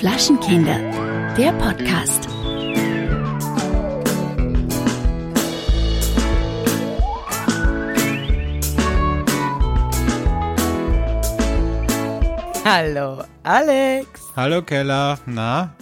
Flaschenkinder, der Podcast. Hallo, Alex. Hallo Keller, na?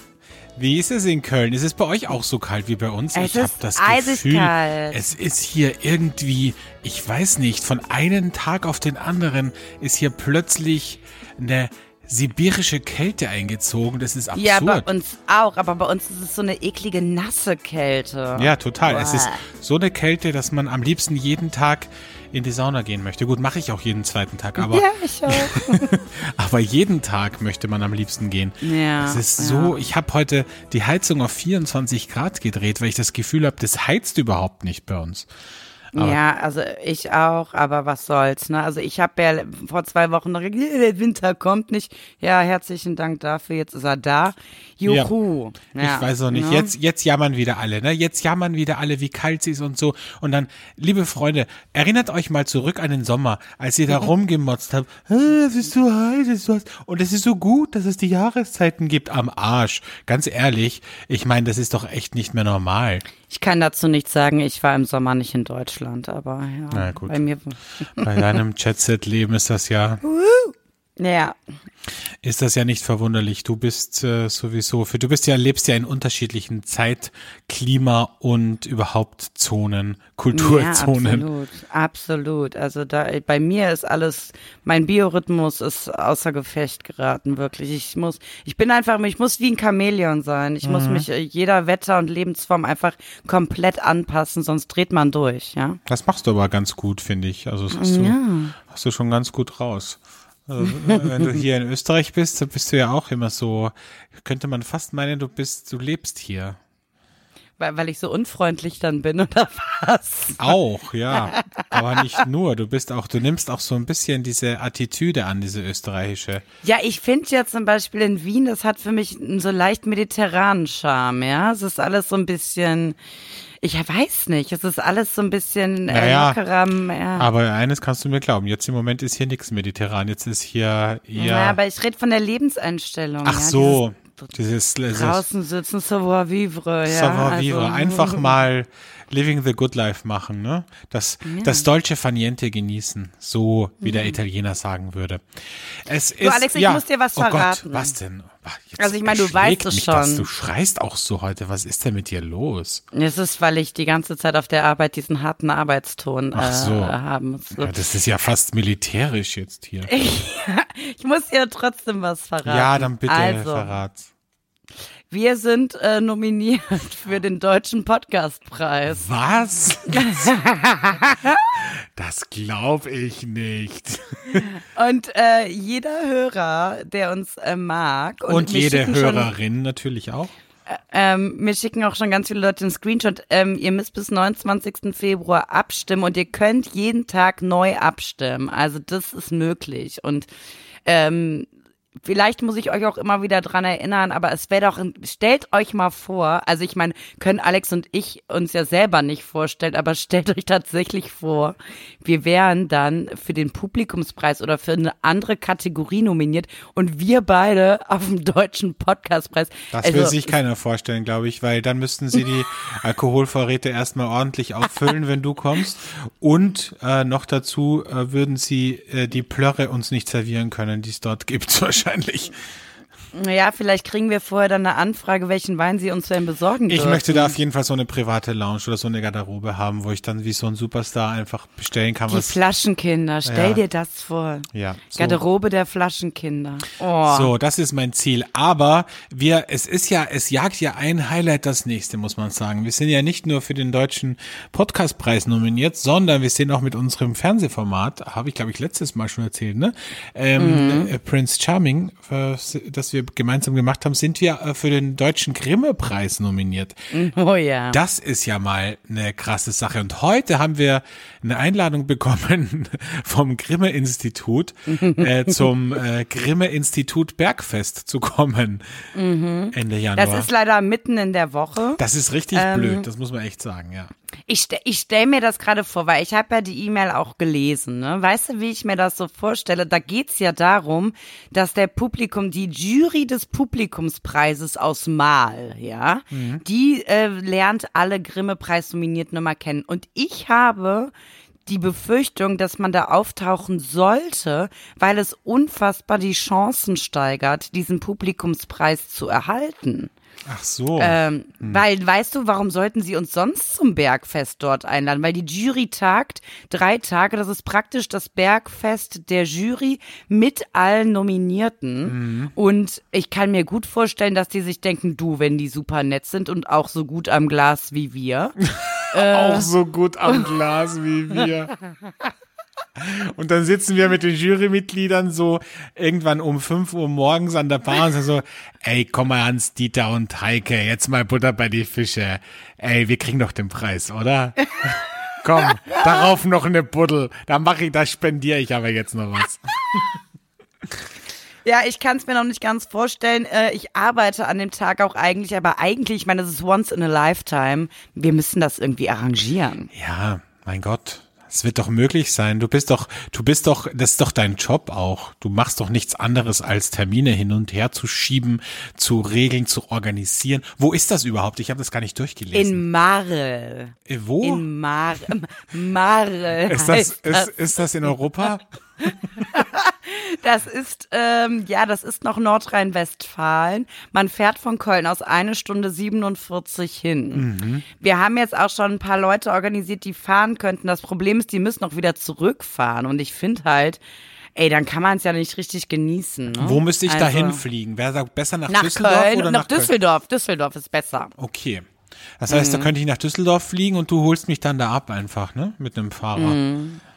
Wie ist es in Köln? Ist es bei euch auch so kalt wie bei uns? Es ich habe das Gefühl, kalt. es ist hier irgendwie, ich weiß nicht, von einem Tag auf den anderen ist hier plötzlich eine sibirische Kälte eingezogen. Das ist absurd. Ja, bei uns auch, aber bei uns ist es so eine eklige, nasse Kälte. Ja, total. Es ist Boah. so eine Kälte, dass man am liebsten jeden Tag in die Sauna gehen möchte. Gut, mache ich auch jeden zweiten Tag, aber, ja, ich auch. aber jeden Tag möchte man am liebsten gehen. Ja, Es ist so, ich habe heute die Heizung auf 24 Grad gedreht, weil ich das Gefühl habe, das heizt überhaupt nicht bei uns. Aber- ja, also ich auch, aber was soll's, ne? Also ich habe ja vor zwei Wochen noch gesagt, der Winter kommt nicht. Ja, herzlichen Dank dafür, jetzt ist er da. Juhu. Ja, ich weiß auch nicht. ne? Jetzt, jetzt jammern wieder alle, ne? Jetzt jammern wieder alle, wie kalt es ist und so. Und dann, liebe Freunde, erinnert euch mal zurück an den Sommer, als ihr da rumgemotzt habt. "Ah, Es ist so heiß, es ist so heiß. Und es ist so gut, dass es die Jahreszeiten gibt am Arsch. Ganz ehrlich, ich meine, das ist doch echt nicht mehr normal. Ich kann dazu nichts sagen, ich war im Sommer nicht in Deutschland, aber ja, Na gut. bei mir. Bei deinem Jet-Set-Leben ist das ja, Ja, ist das ja nicht verwunderlich. Du bist äh, sowieso für, du bist ja, lebst ja in unterschiedlichen Zeit, Klima und überhaupt Zonen, Kulturzonen. Ja, absolut, absolut. Also da bei mir ist alles, mein Biorhythmus ist außer Gefecht geraten, wirklich. Ich muss, ich bin einfach, ich muss wie ein Chamäleon sein. Ich Mhm. muss mich äh, jeder Wetter und Lebensform einfach komplett anpassen, sonst dreht man durch, ja. Das machst du aber ganz gut, finde ich. Also das hast du, hast du schon ganz gut raus. Also, wenn du hier in Österreich bist, dann bist du ja auch immer so, könnte man fast meinen, du bist, du lebst hier. Weil, weil ich so unfreundlich dann bin oder was? Auch, ja. Aber nicht nur. Du bist auch, du nimmst auch so ein bisschen diese Attitüde an, diese österreichische. Ja, ich finde ja zum Beispiel in Wien, das hat für mich einen so leicht mediterranen Charme, ja. Es ist alles so ein bisschen, ich weiß nicht, es ist alles so ein bisschen äh, Naja, lockerer, ja. Aber eines kannst du mir glauben, jetzt im Moment ist hier nichts mediterran. Jetzt ist hier eher. Ja, aber ich rede von der Lebenseinstellung. ach ja, so. Dieses, dieses Draußen sitzen, savoir vivre, ja. Savoir vivre. also- Einfach mal living the good life machen, ne? Das, das deutsche Faniente genießen. So, wie der Italiener sagen würde. Es ist, Alex, ich ja. muss dir was oh verraten. Gott, was denn? Jetzt Also ich meine, du weißt es mich schon. Du schreist auch so heute. Was ist denn mit dir los? Es ist, weil ich die ganze Zeit auf der Arbeit diesen harten Arbeitston Ach so. äh, haben muss. Ja, das ist ja fast militärisch jetzt hier. Ich muss dir trotzdem was verraten. Ja, dann bitte also, verrat's. Wir sind äh, nominiert für den Deutschen Podcastpreis. Was? das glaube ich nicht. Und äh, jeder Hörer, der uns äh, mag und, Und jede schicken schon- Hörerin natürlich auch. Ähm, mir schicken auch schon ganz viele Leute einen Screenshot. Ähm, ihr müsst bis 29. Februar abstimmen und ihr könnt jeden Tag neu abstimmen. Also das ist möglich. Und ähm, vielleicht muss ich euch auch immer wieder dran erinnern, aber es wäre doch, stellt euch mal vor, also ich meine, können Alex und ich uns ja selber nicht vorstellen, aber stellt euch tatsächlich vor, wir wären dann für den Publikumspreis oder für eine andere Kategorie nominiert und wir beide auf dem deutschen Podcastpreis. Das Also, will sich keiner vorstellen, glaube ich, weil dann müssten sie die Alkoholvorräte erstmal ordentlich auffüllen, wenn du kommst. Und äh, noch dazu äh, würden sie äh, die Plörre uns nicht servieren können, die es dort gibt, wahrscheinlich wahrscheinlich. Ja, vielleicht kriegen wir vorher dann eine Anfrage, welchen Wein sie uns denn besorgen Ich dürfen. möchte da auf jeden Fall so eine private Lounge oder so eine Garderobe haben, wo ich dann wie so ein Superstar einfach bestellen kann, Die. Flaschenkinder, stell Ja. dir das vor. Ja, so. Garderobe der Flaschenkinder. Oh. So, das ist mein Ziel. Aber wir, es ist ja, es jagt ja ein Highlight das nächste, muss man sagen. Wir sind ja nicht nur für den deutschen Podcastpreis nominiert, sondern wir sind auch mit unserem Fernsehformat, habe ich glaube ich letztes Mal schon erzählt, ne? Ähm, Mhm. äh, Prince Charming, äh, dass wir wir gemeinsam gemacht haben, sind wir äh, für den deutschen Grimme-Preis nominiert. Oh ja. Das ist ja mal eine krasse Sache. Und heute haben wir eine Einladung bekommen vom Grimme-Institut äh, zum äh, Grimme-Institut Bergfest zu kommen Ende Januar. Mhm. Das ist leider mitten in der Woche. Das ist richtig Ähm, blöd, das muss man echt sagen, ja. Ich, ste ich stelle mir das gerade vor, weil ich habe ja die E-Mail auch gelesen. Ne? Weißt du, wie ich mir das so vorstelle? Da geht's ja darum, dass der Publikum, die Jury des Publikumspreises aus Mal, ja, die äh, lernt alle Grimme-Preis-Nominierten immer kennen. Und ich habe die Befürchtung, dass man da auftauchen sollte, weil es unfassbar die Chancen steigert, diesen Publikumspreis zu erhalten. Ach so. Ähm, Weil, weißt du, warum sollten sie uns sonst zum Bergfest dort einladen? Weil die Jury tagt drei Tage, das ist praktisch das Bergfest der Jury mit allen Nominierten. Und ich kann mir gut vorstellen, dass die sich denken, du, wenn die super nett sind und auch so gut am Glas wie wir. Auch so gut am Glas wie wir. Und dann sitzen wir mit den Jurymitgliedern so irgendwann um 5 Uhr morgens an der Bar und sagen so, ey, komm mal Hans, Dieter und Heike, jetzt mal Butter bei die Fische. Ey, wir kriegen doch den Preis, oder? komm, darauf noch eine Buddel. Da mache ich, da spendiere ich aber jetzt noch was. Ja, ich kann es mir noch nicht ganz vorstellen. Äh, Ich arbeite an dem Tag auch eigentlich, aber eigentlich, ich meine, das ist once in a lifetime. Wir müssen das irgendwie arrangieren. Ja, mein Gott. Es wird doch möglich sein. Du bist doch, du bist doch, das ist doch dein Job auch. Du machst doch nichts anderes als Termine hin und her zu schieben, zu regeln, zu organisieren. Wo ist das überhaupt? Ich habe das gar nicht durchgelesen. In Marl. Äh, Wo? In Mar Marl. ist das, heißt ist, ist das in Europa? Das ist, ähm, ja, das ist noch Nordrhein-Westfalen. Man fährt von Köln aus eine Stunde 47 hin. Wir haben jetzt auch schon ein paar Leute organisiert, die fahren könnten. Das Problem ist, die müssen auch wieder zurückfahren. Und ich finde halt, ey, dann kann man es ja nicht richtig genießen. Ne? Wo müsste ich Also, da hinfliegen? Wäre da besser nach, Nach Düsseldorf Köln, oder nach, nach Köln? Düsseldorf. Düsseldorf ist besser. Okay. Das heißt, Mhm. da könnte ich nach Düsseldorf fliegen und du holst mich dann da ab einfach, ne? Mit einem Fahrer.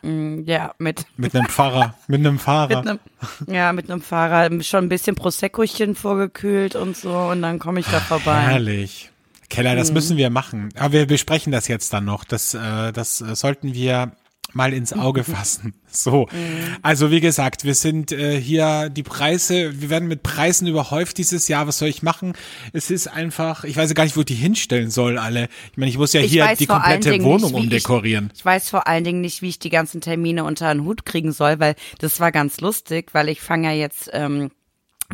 Mhm. Ja, mit, Mit einem Fahrer. Mit einem Fahrer. mit einem, ja, mit einem Fahrer schon ein bisschen Proseccochen vorgekühlt und so und dann komme ich da vorbei. Herrlich. Keller, Mhm. das müssen wir machen. Aber wir besprechen das jetzt dann noch. Das, äh, das äh, sollten wir mal ins Auge fassen. So. Mhm. Also wie gesagt, wir sind äh, hier die Preise, wir werden mit Preisen überhäuft dieses Jahr. Was soll ich machen? Es ist einfach, ich weiß ja gar nicht, wo ich die hinstellen soll, alle. Ich meine, ich muss ja Ich hier die komplette Wohnung nicht, umdekorieren. Ich, ich weiß vor allen Dingen nicht, wie ich die ganzen Termine unter einen Hut kriegen soll, weil das war ganz lustig, weil ich fange ja jetzt ähm,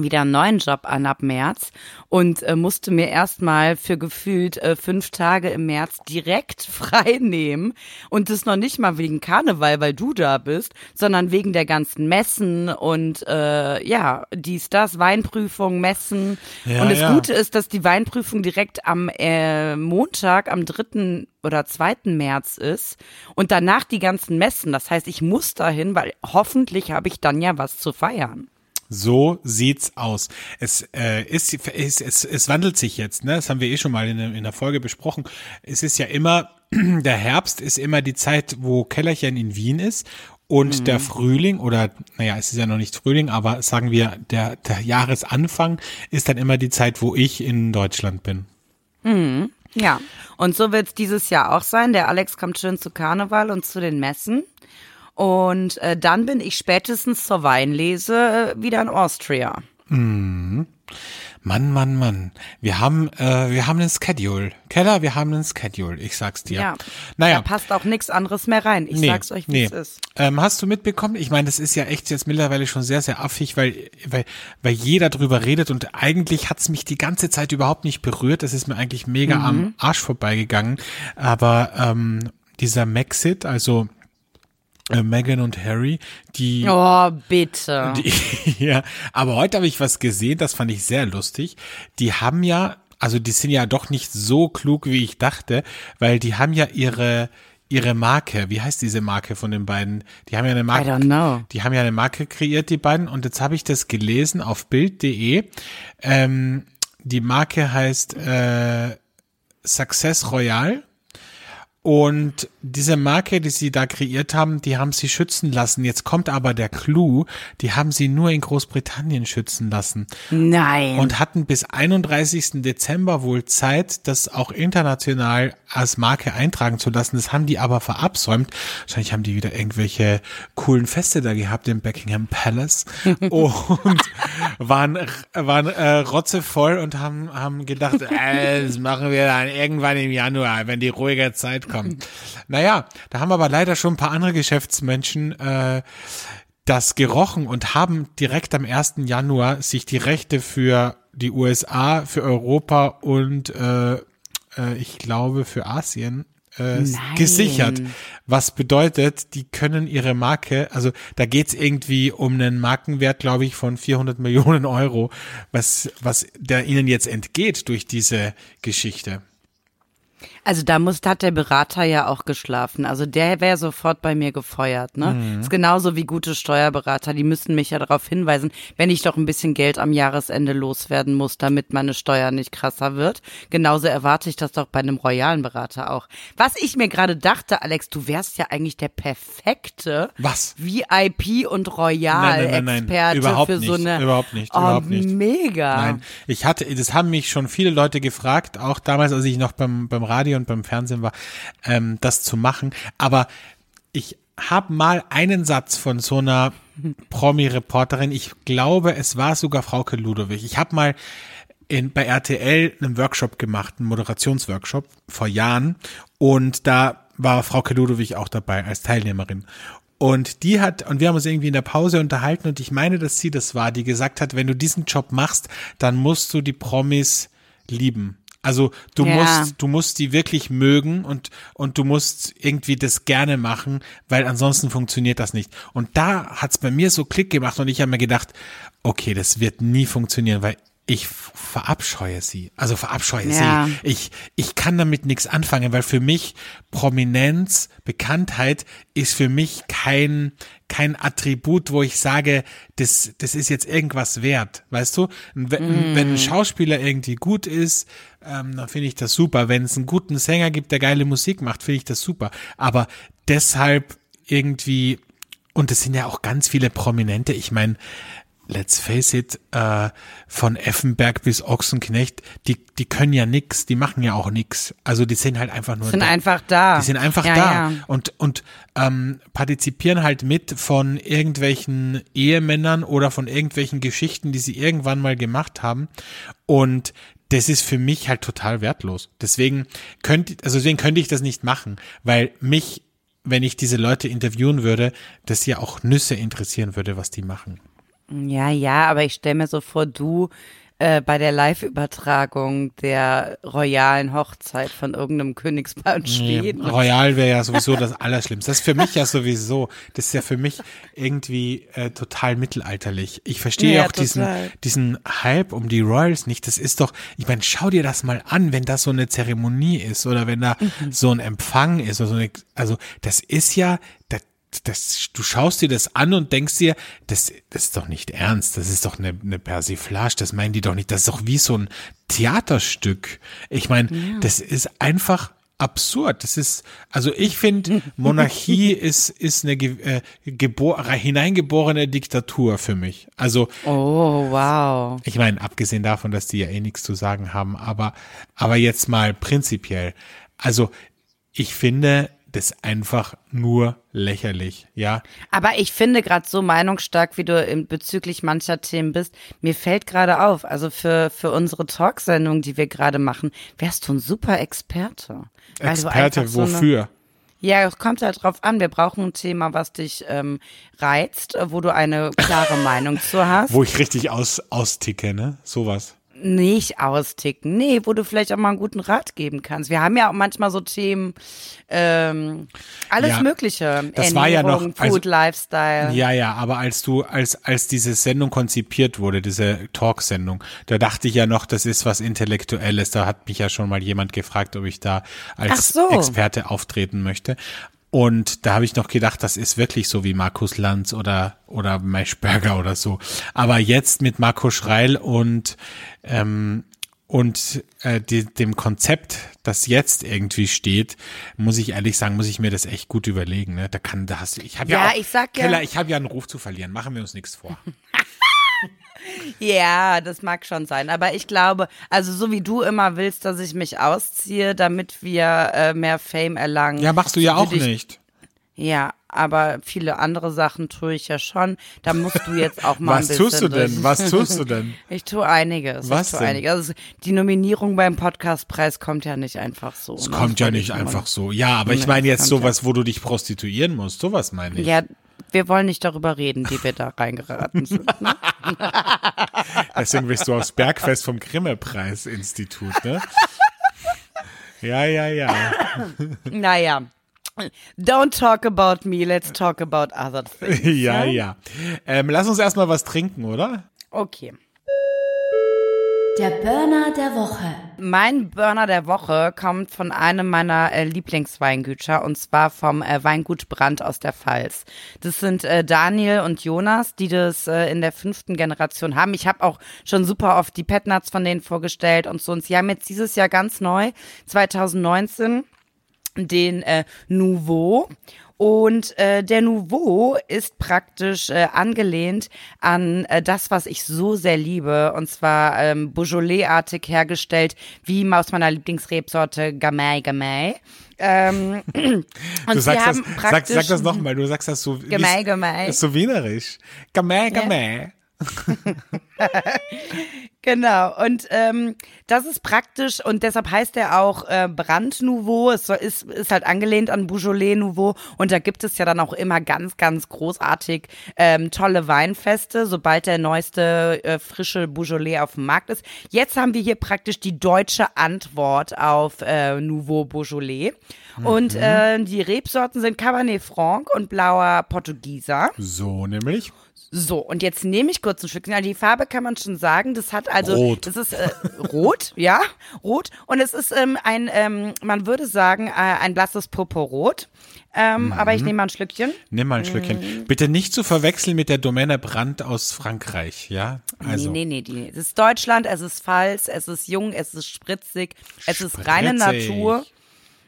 wieder einen neuen Job an ab März und äh, musste mir erstmal für gefühlt äh, fünf Tage im März direkt frei nehmen und das noch nicht mal wegen Karneval, weil du da bist, sondern wegen der ganzen Messen und äh, ja, dies, das, Weinprüfung, Messen Ja, und das ja. Gute ist, dass die Weinprüfung direkt am äh, Montag, am 3. oder 2. März ist und danach die ganzen Messen. Das heißt, ich muss dahin, weil hoffentlich habe ich dann ja was zu feiern. So sieht's aus. Es äh, ist, es, es, es wandelt sich jetzt, ne? Das haben wir eh schon mal in, der- in der Folge besprochen. Es ist ja immer, der Herbst ist immer die Zeit, wo Kellerchen in Wien ist. Und der Frühling, oder naja, es ist ja noch nicht Frühling, aber sagen wir, der, der Jahresanfang ist dann immer die Zeit, wo ich in Deutschland bin. Ja, und so wird es dieses Jahr auch sein. Der Alex kommt schön zu Karneval und zu den Messen. Und äh, dann bin ich spätestens zur Weinlese äh, wieder in Austria. Mann, Mann, Mann. Wir haben, äh, wir haben einen Schedule. Keller, wir haben einen Schedule. Ich sag's dir. Ja. Naja. Da passt auch nichts anderes mehr rein. Ich sag's euch, wie es ist. Ähm, hast du mitbekommen? Ich meine, das ist ja echt jetzt mittlerweile schon sehr, sehr affig, weil, weil, weil jeder drüber redet und eigentlich hat's mich die ganze Zeit überhaupt nicht berührt. Das ist mir eigentlich mega Mhm. am Arsch vorbeigegangen. Aber ähm, dieser Maxit, also äh, Meghan und Harry, die Oh, bitte. die, ja, aber heute habe ich was gesehen, das fand ich sehr lustig. Die haben ja, also die sind ja doch nicht so klug, wie ich dachte, weil die haben ja ihre ihre Marke. Wie heißt diese Marke von den beiden? Die haben ja eine Marke. I don't know. Die haben ja eine Marke kreiert, die beiden. Und jetzt habe ich das gelesen auf Bild.de. Ähm, die Marke heißt äh, Success Royale. Und diese Marke, die sie da kreiert haben, die haben sie schützen lassen. Jetzt kommt aber der Clou, die haben sie nur in Großbritannien schützen lassen. Nein. Und hatten bis 31. Dezember wohl Zeit, das auch international als Marke eintragen zu lassen. Das haben die aber verabsäumt. Wahrscheinlich haben die wieder irgendwelche coolen Feste da gehabt im Buckingham Palace und waren, waren äh, rotzevoll und haben, haben gedacht, äh, das machen wir dann irgendwann im Januar, wenn die ruhige Zeit kommt. Naja, da haben aber leider schon ein paar andere Geschäftsmenschen äh, das gerochen und haben direkt am 1. Januar sich die Rechte für die USA, für Europa und äh, äh, ich glaube für Asien äh, gesichert. Was bedeutet, die können ihre Marke, also da geht's irgendwie um einen Markenwert, glaube ich, von 400 Millionen Euro, was, was der ihnen jetzt entgeht durch diese Geschichte. Also da muss, da hat der Berater ja auch geschlafen. Also der wäre sofort bei mir gefeuert, ne? Mhm. Ist genauso wie gute Steuerberater. Die müssen mich ja darauf hinweisen, wenn ich doch ein bisschen Geld am Jahresende loswerden muss, damit meine Steuer nicht krasser wird. Genauso erwarte ich das doch bei einem royalen Berater auch. Was ich mir gerade dachte, Alex, du wärst ja eigentlich der perfekte Was? VIP und Royal-Experte für so nicht. eine. Überhaupt nicht. Oh, Überhaupt nicht. mega. Nein, ich hatte, das haben mich schon viele Leute gefragt, auch damals, als ich noch beim, beim Radio und beim Fernsehen war, ähm, das zu machen. Aber ich habe mal einen Satz von so einer Promi-Reporterin, ich glaube, es war sogar Frauke Ludowig. Ich habe mal in, bei RTL einen Workshop gemacht, einen Moderationsworkshop vor Jahren und da war Frauke Ludowig auch dabei als Teilnehmerin. Und die hat, und wir haben uns irgendwie in der Pause unterhalten und ich meine, dass sie das war, die gesagt hat, wenn du diesen Job machst, dann musst du die Promis lieben. Also du Ja. musst, du musst die wirklich mögen und, und du musst irgendwie das gerne machen, weil ansonsten funktioniert das nicht. Und da hat's bei mir so Klick gemacht und ich habe mir gedacht, okay, das wird nie funktionieren, weil ich verabscheue sie. Also verabscheue Ja. sie. Ich, ich kann damit nichts anfangen, weil für mich Prominenz, Bekanntheit ist für mich kein, kein Attribut, wo ich sage, das, das ist jetzt irgendwas wert. Weißt du? Wenn, wenn ein Schauspieler irgendwie gut ist, ähm, dann finde ich das super. Wenn es einen guten Sänger gibt, der geile Musik macht, finde ich das super. Aber deshalb irgendwie, und es sind ja auch ganz viele Prominente, ich meine, let's face it, äh, von Effenberg bis Ochsenknecht, die, die können ja nix, die machen ja auch nix. Also die sind halt einfach nur Sind da. einfach da. Die sind einfach Ja, da ja. und, und ähm, partizipieren halt mit von irgendwelchen Ehemännern oder von irgendwelchen Geschichten, die sie irgendwann mal gemacht haben. Und das ist für mich halt total wertlos. Deswegen könnte, also deswegen könnte ich das nicht machen, weil mich, wenn ich diese Leute interviewen würde, das ja auch Nüsse interessieren würde, was die machen. Ja, ja, aber ich stelle mir so vor, du äh, bei der Live-Übertragung der royalen Hochzeit von irgendeinem Königspaar in Schweden. Royal wäre ja sowieso das Allerschlimmste. Das ist für mich ja sowieso, das ist ja für mich irgendwie äh, total mittelalterlich. Ich verstehe Ja, auch diesen, diesen Hype um die Royals nicht. Das ist doch, ich meine, schau dir das mal an, wenn das so eine Zeremonie ist oder wenn da Mhm. so ein Empfang ist oder so eine, also das ist ja, das, das, du schaust dir das an und denkst dir, das, das ist doch nicht ernst, das ist doch eine, eine Persiflage, das meinen die doch nicht, das ist doch wie so ein Theaterstück. Ich meine, das ist einfach absurd. Das ist, also ich finde, Monarchie ist, ist eine äh, gebor hineingeborene Diktatur für mich. Also, Oh, wow. ich meine, abgesehen davon, dass die ja eh nichts zu sagen haben, aber, aber jetzt mal prinzipiell. Also, ich finde das einfach nur lächerlich, ja. Aber ich finde gerade so meinungsstark, wie du in, bezüglich mancher Themen bist, mir fällt gerade auf, also für, für unsere Talksendung, die wir gerade machen, wärst du ein super Experte. Experte einfach so eine- wofür? Ja, es kommt halt drauf an. Wir brauchen ein Thema, was dich ähm, reizt, wo du eine klare Meinung zu hast. Wo ich richtig aus, austicke, ne? Sowas. Nicht austicken. Nee, wo du vielleicht auch mal einen guten Rat geben kannst. Wir haben ja auch manchmal so Themen, ähm, alles Ja, Mögliche. das war ja noch- Ernährung, also- Food, Lifestyle. Ja, ja, aber als du, als, als diese Sendung konzipiert wurde, diese Talksendung, da dachte ich ja noch, das ist was Intellektuelles. Da hat mich ja schon mal jemand gefragt, ob ich da als so. Experte auftreten möchte. Und da habe ich noch gedacht, das ist wirklich so wie Markus Lanz oder, oder Maischberger oder so. Aber jetzt mit Marco Schreil und, ähm, und äh, die, dem Konzept, das jetzt irgendwie steht, muss ich ehrlich sagen, muss ich mir das echt gut überlegen. Ne? Da kann, da hast du, ich habe ja, Ja, auch, ich sag ja- Keller, ich habe ja einen Ruf zu verlieren. Machen wir uns nichts vor. Ja, das mag schon sein. Aber ich glaube, also so wie du immer willst, dass ich mich ausziehe, damit wir äh, mehr Fame erlangen. Ja, machst du ja auch ich- nicht. Ja, aber viele andere Sachen tue ich ja schon. Da musst du jetzt auch mal Was ein bisschen tust du denn? Was tust du denn? Ich tue einiges. Was ich tue denn? einiges. Also die Nominierung beim Podcastpreis kommt ja nicht einfach so. Es ne? kommt ja nicht ich einfach so. Ja, aber ich Nee, meine das jetzt sowas, wo du dich prostituieren musst. Sowas meine ich. Ja, wir wollen nicht darüber reden, wie wir da reingeraten sind. Ne? Deswegen bist du aufs Bergfest vom Grimme-Preis-Institut, ne? Ja, ja, ja. naja. Don't talk about me, let's talk about other things. Ja, ja. Ähm, lass uns erstmal was trinken, oder? Okay. Der Burner der Woche. Mein Burner der Woche kommt von einem meiner äh, Lieblingsweingüter und zwar vom äh, Weingut Brandt aus der Pfalz. Das sind äh, Daniel und Jonas, die das äh, in der fünften Generation haben. Ich habe auch schon super oft die Petnuts von denen vorgestellt und so. Und sie haben jetzt dieses Jahr ganz neu, 2019, den äh, Nouveau. Und äh, der Nouveau ist praktisch äh, angelehnt an äh, das, was ich so sehr liebe, und zwar ähm, Beaujolais-artig hergestellt, wie aus meiner Lieblingsrebsorte Gamay Gamay. Ähm, und Du sagst haben das, sag, sag das nochmal, du sagst das so. Gamay Gamay. So wienerisch. Gamay, Gamay. Genau, und ähm, das ist praktisch und deshalb heißt er auch äh, Brand Nouveau. Es ist, ist halt angelehnt an Beaujolais Nouveau und da gibt es ja dann auch immer ganz, ganz großartig ähm, tolle Weinfeste, sobald der neueste äh, frische Beaujolais auf dem Markt ist. Jetzt haben wir hier praktisch die deutsche Antwort auf äh, Nouveau Beaujolais. Und äh, die Rebsorten sind Cabernet Franc und blauer Portugieser. So nämlich. So, und jetzt nehme ich kurz ein Stückchen. Also die Farbe kann man schon sagen, das hat also, Rot. das ist äh, rot, ja, rot. Und es ist ähm, ein, ähm, man würde sagen, äh, ein blasses Purpurrot. Ähm, Aber ich nehme mal ein Schlückchen. Nimm mal ein. Schlückchen. Bitte nicht zu verwechseln mit der Domäne Brand aus Frankreich, ja? Also. Nee, nee, nee, nee. Es ist Deutschland, es ist Pfalz, es ist jung, es ist spritzig, es ist reine Spritzig. Natur.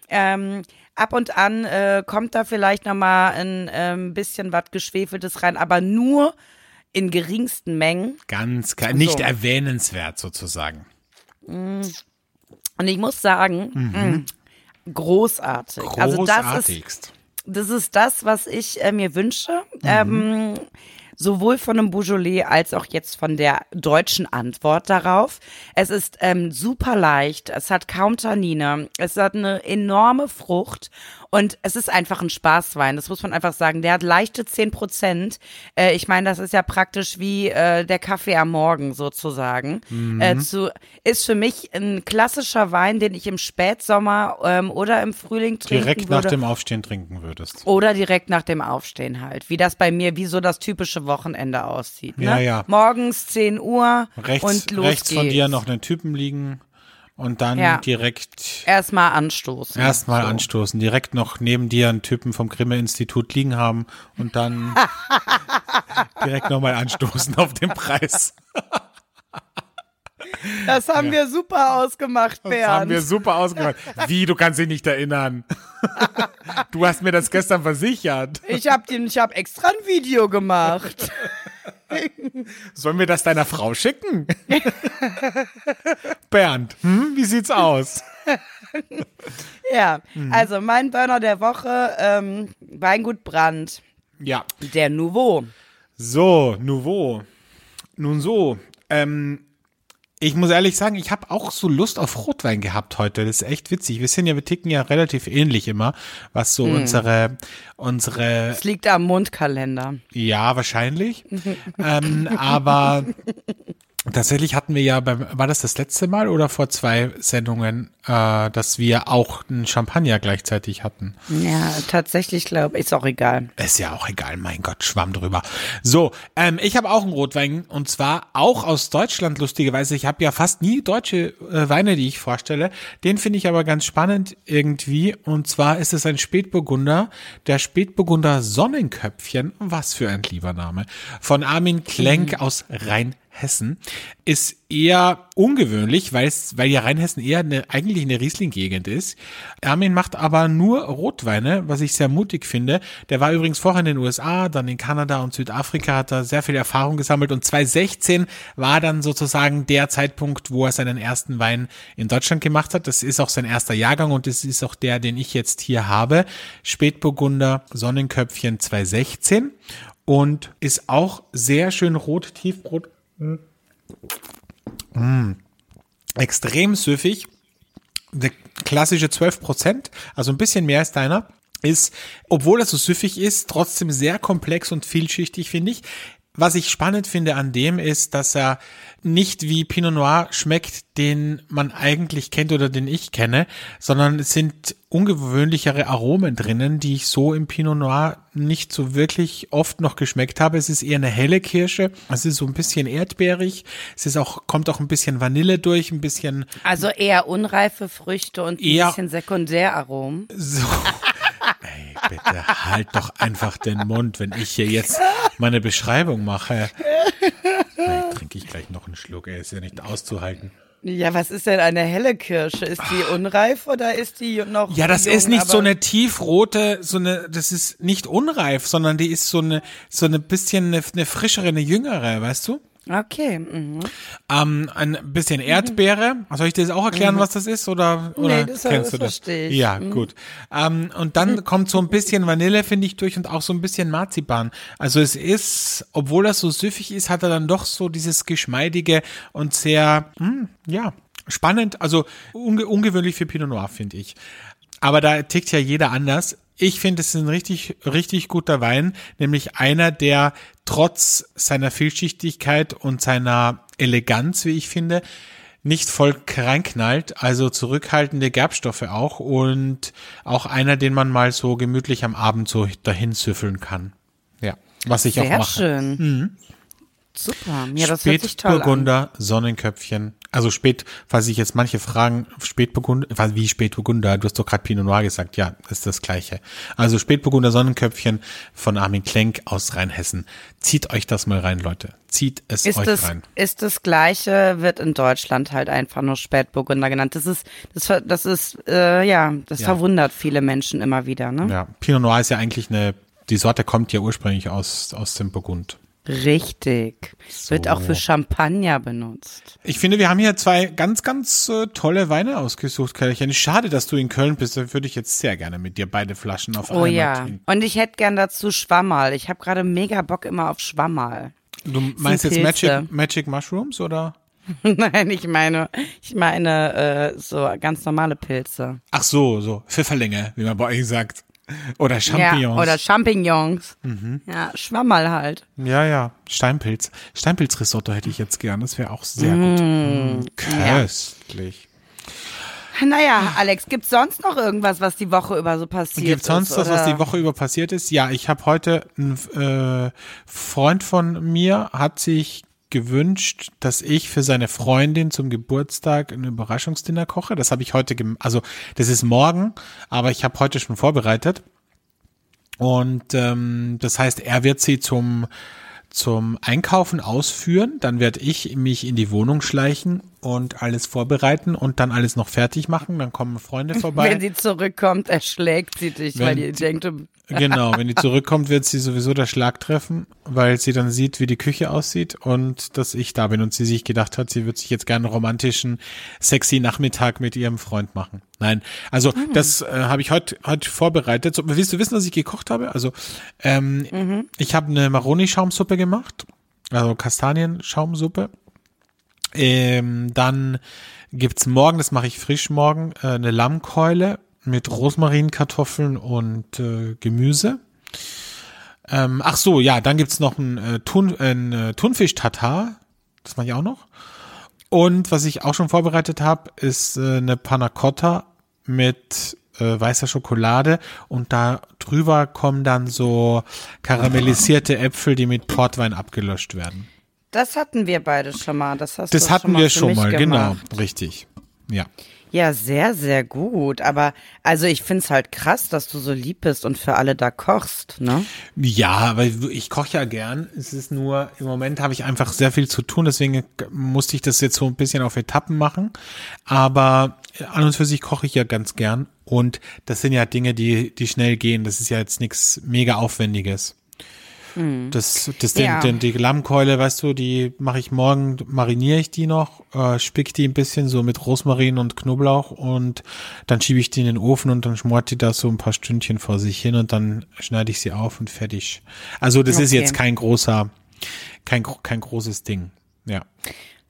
Ähm, ab und an äh, kommt da vielleicht noch mal ein ähm, bisschen was Geschwefeltes rein, aber nur in geringsten Mengen. Ganz klar. Nicht So. erwähnenswert sozusagen. Und ich muss sagen, mh, großartig. Also das ist, Großartigst. das ist das, was ich äh, mir wünsche. Ähm, sowohl von einem Beaujolais als auch jetzt von der deutschen Antwort darauf. Es ist ähm, super leicht, es hat kaum Tannine, es hat eine enorme Frucht und es ist einfach ein Spaßwein. Das muss man einfach sagen. Der hat leichte 10 Prozent. Äh, ich meine, das ist ja praktisch wie äh, der Kaffee am Morgen sozusagen. Äh, zu, ist für mich ein klassischer Wein, den ich im Spätsommer ähm, oder im Frühling trinken Direkt nach würde. dem Aufstehen trinken würdest. Oder direkt nach dem Aufstehen halt. Wie das bei mir, wie so das typische Wochenende aussieht. Ne? Ja, ja. Morgens 10 Uhr Rechts, und los rechts geht's. von dir noch einen Typen liegen und dann Ja. direkt Erstmal anstoßen. erstmal So. anstoßen. Direkt noch neben dir einen Typen vom Grimme-Institut liegen haben und dann direkt nochmal anstoßen auf den Preis. Das haben wir super ausgemacht, Das Bernd. haben wir super ausgemacht. Wie, du kannst dich nicht erinnern. Du hast mir das gestern versichert. ich habe ich hab extra ein Video gemacht. Sollen wir das deiner Frau schicken? Bernd, hm, wie sieht's aus? ja, Mhm. also mein Burner der Woche, ähm, Weingut Brand, Ja. der Nouveau. So, Nouveau. Nun so, ähm, ich muss ehrlich sagen, ich habe auch so Lust auf Rotwein gehabt heute. Das ist echt witzig. Wir sind ja, wir ticken ja relativ ähnlich immer, was so unsere, unsere, Es liegt am Mondkalender. ja, wahrscheinlich. ähm, aber tatsächlich hatten wir ja beim, war das das letzte Mal oder vor zwei Sendungen, äh, dass wir auch einen Champagner gleichzeitig hatten? Ja, tatsächlich glaube ich, ist auch egal. Ist ja auch egal, mein Gott, schwamm drüber. So, ähm, ich habe auch einen Rotwein und zwar auch aus Deutschland, lustigerweise. Ich habe ja fast nie deutsche äh, Weine, die ich vorstelle. Den finde ich aber ganz spannend irgendwie. Und zwar ist es ein Spätburgunder, der Spätburgunder Sonnenköpfchen. Was für ein lieber Name. Von Armin Klenk aus Rheinhessen. Rheinhessen. Ist eher ungewöhnlich, weil es, weil ja Rheinhessen eher eine, eigentlich eine Riesling-Gegend ist. Armin macht aber nur Rotweine, was ich sehr mutig finde. Der war übrigens vorher in den USA, dann in Kanada und Südafrika, hat da sehr viel Erfahrung gesammelt und 2016 war dann sozusagen der Zeitpunkt, wo er seinen ersten Wein in Deutschland gemacht hat. Das ist auch sein erster Jahrgang und das ist auch der, den ich jetzt hier habe. Spätburgunder Sonnenköpfchen 2016 und ist auch sehr schön rot, tiefrot. Mm. Extrem süffig. Der klassische 12 Prozent, also ein bisschen mehr als deiner, ist, obwohl er so süffig ist, trotzdem sehr komplex und vielschichtig, finde ich. Was ich spannend finde an dem ist, dass er nicht wie Pinot Noir schmeckt, den man eigentlich kennt oder den ich kenne, sondern es sind ungewöhnlichere Aromen drinnen, die ich so im Pinot Noir nicht so wirklich oft noch geschmeckt habe. Es ist eher eine helle Kirsche, es ist so ein bisschen erdbeerig, es ist auch, kommt auch ein bisschen Vanille durch, ein bisschen. Also eher unreife Früchte und ein Eher- bisschen Sekundäraromen. So. Ey, bitte halt doch einfach den Mund, wenn ich hier jetzt meine Beschreibung mache. Ey, trinke ich gleich noch einen Schluck, ey, ist ja nicht auszuhalten. Ja, was ist denn eine helle Kirsche? Ist die unreif oder ist die noch Ja, das jung, ist nicht so eine tiefrote, so eine, das ist nicht unreif, sondern die ist so eine, so eine bisschen eine, eine frischere, eine jüngere, weißt du? Okay. Mhm. Ähm, ein bisschen Erdbeere. Soll ich dir das auch erklären, was das ist? Oder, oder Nee, das- kennst das du das? verstehe ich. Ja, Mhm. gut. Ähm, und dann kommt so ein bisschen Vanille, finde ich, durch und auch so ein bisschen Marzipan. Also es ist, obwohl er so süffig ist, hat er dann doch so dieses geschmeidige und sehr, hm, ja, spannend. Also unge ungewöhnlich für Pinot Noir, finde ich. Aber da tickt ja jeder anders. Ich finde, es ist ein richtig, richtig guter Wein, nämlich einer, der trotz seiner Vielschichtigkeit und seiner Eleganz, wie ich finde, nicht voll reinknallt, also zurückhaltende Gerbstoffe auch und auch einer, den man mal so gemütlich am Abend so dahin süffeln kann. Ja, was ich auch Sehr mache. schön. Super. Ja, das hört sich toll an. Spätburgunder, Sonnenköpfchen. Also spät, falls sich jetzt manche fragen, Spätburgunder, wie Spätburgunder? Du hast doch gerade Pinot Noir gesagt. Ja, ist das gleiche. Also Spätburgunder, Sonnenköpfchen von Armin Klenk aus Rheinhessen. Zieht euch das mal rein, Leute. Zieht es Ist euch das, rein. ist das Gleiche, wird in Deutschland halt einfach nur Spätburgunder genannt. Das ist, das, das ist, äh, ja, das Ja. verwundert viele Menschen immer wieder, ne? Ja, Pinot Noir ist ja eigentlich eine, die Sorte kommt ja ursprünglich aus, aus dem Burgund. Richtig. Wird auch für Champagner benutzt. Ich finde, wir haben hier zwei ganz, ganz äh, tolle Weine ausgesucht, Kellerchen. Schade, dass du in Köln bist. Da würde ich jetzt sehr gerne mit dir beide Flaschen auf Oh einmal ja. trinken. Und ich hätte gern dazu Schwammerl. Ich habe gerade mega Bock immer auf Schwammerl. Du meinst jetzt. Magic, Magic Mushrooms oder? Nein, ich meine, ich meine äh, so ganz normale Pilze. Ach so, so. Pfifferlinge, wie man bei euch sagt. Oder Champignons. Ja, oder Champignons. Mhm. Ja, Schwammerl halt. ja, ja. Steinpilz. Steinpilzrisotto hätte ich jetzt gern. Das wäre auch sehr gut. Mm, köstlich. Naja, Alex, gibt's sonst noch irgendwas, was die Woche über so passiert Gibt sonst ist? was, was die Woche über passiert ist? Ja, ich habe heute, ein äh, Freund von mir hat sich gewünscht, dass ich für seine Freundin zum Geburtstag ein Überraschungsdinner koche. Das habe ich heute, also das ist morgen, aber ich habe heute schon vorbereitet. Und ähm, das heißt, er wird sie zum zum Einkaufen ausführen, dann werde ich mich in die Wohnung schleichen und alles vorbereiten und dann alles noch fertig machen. Dann kommen Freunde vorbei. Wenn sie zurückkommt, erschlägt sie dich, Wenn weil ihr denkt, du Genau, wenn die zurückkommt, wird sie sowieso der Schlag treffen, weil sie dann sieht, wie die Küche aussieht und dass ich da bin und sie sich gedacht hat, sie wird sich jetzt gerne einen romantischen, sexy Nachmittag mit ihrem Freund machen. Nein, also das äh, habe ich heute heute vorbereitet. So, willst du wissen, was ich gekocht habe? Also ähm, ich habe eine Maroni-Schaumsuppe gemacht, also Kastanienschaumsuppe. Ähm, dann gibt's morgen, das mache ich frisch morgen, äh, eine Lammkeule mit Rosmarin, Kartoffeln und äh, Gemüse. Ähm, ach so, ja, dann gibt's noch ein, äh, Thun, ein äh, Thunfisch-Tatar. Das mache ich auch noch. Und was ich auch schon vorbereitet habe, ist äh, eine Panna Cotta mit äh, weißer Schokolade und da drüber kommen dann so karamellisierte Äpfel, die mit Portwein abgelöscht werden. Das hatten wir beide schon mal. Das hast Das hatten schon wir schon mal, genau, gemacht. richtig. Ja. Ja, sehr, sehr gut. Aber also ich find's halt krass, dass du so lieb bist und für alle da kochst, ne? Ja, aber ich koche ja gern. Es ist nur, im Moment habe ich einfach sehr viel zu tun, deswegen musste ich das jetzt so ein bisschen auf Etappen machen. Aber an und für sich koche ich ja ganz gern. Und das sind ja Dinge, die, die schnell gehen. Das ist ja jetzt nichts mega Aufwendiges. Das, das den, Ja. den, die Lammkeule, weißt du, die mache ich morgen, mariniere ich die noch, äh, spick die ein bisschen so mit Rosmarin und Knoblauch und dann schiebe ich die in den Ofen und dann schmort die da so ein paar Stündchen vor sich hin und dann schneide ich sie auf und fertig. Also das ist Okay. jetzt kein großer, kein, kein großes Ding. Ja.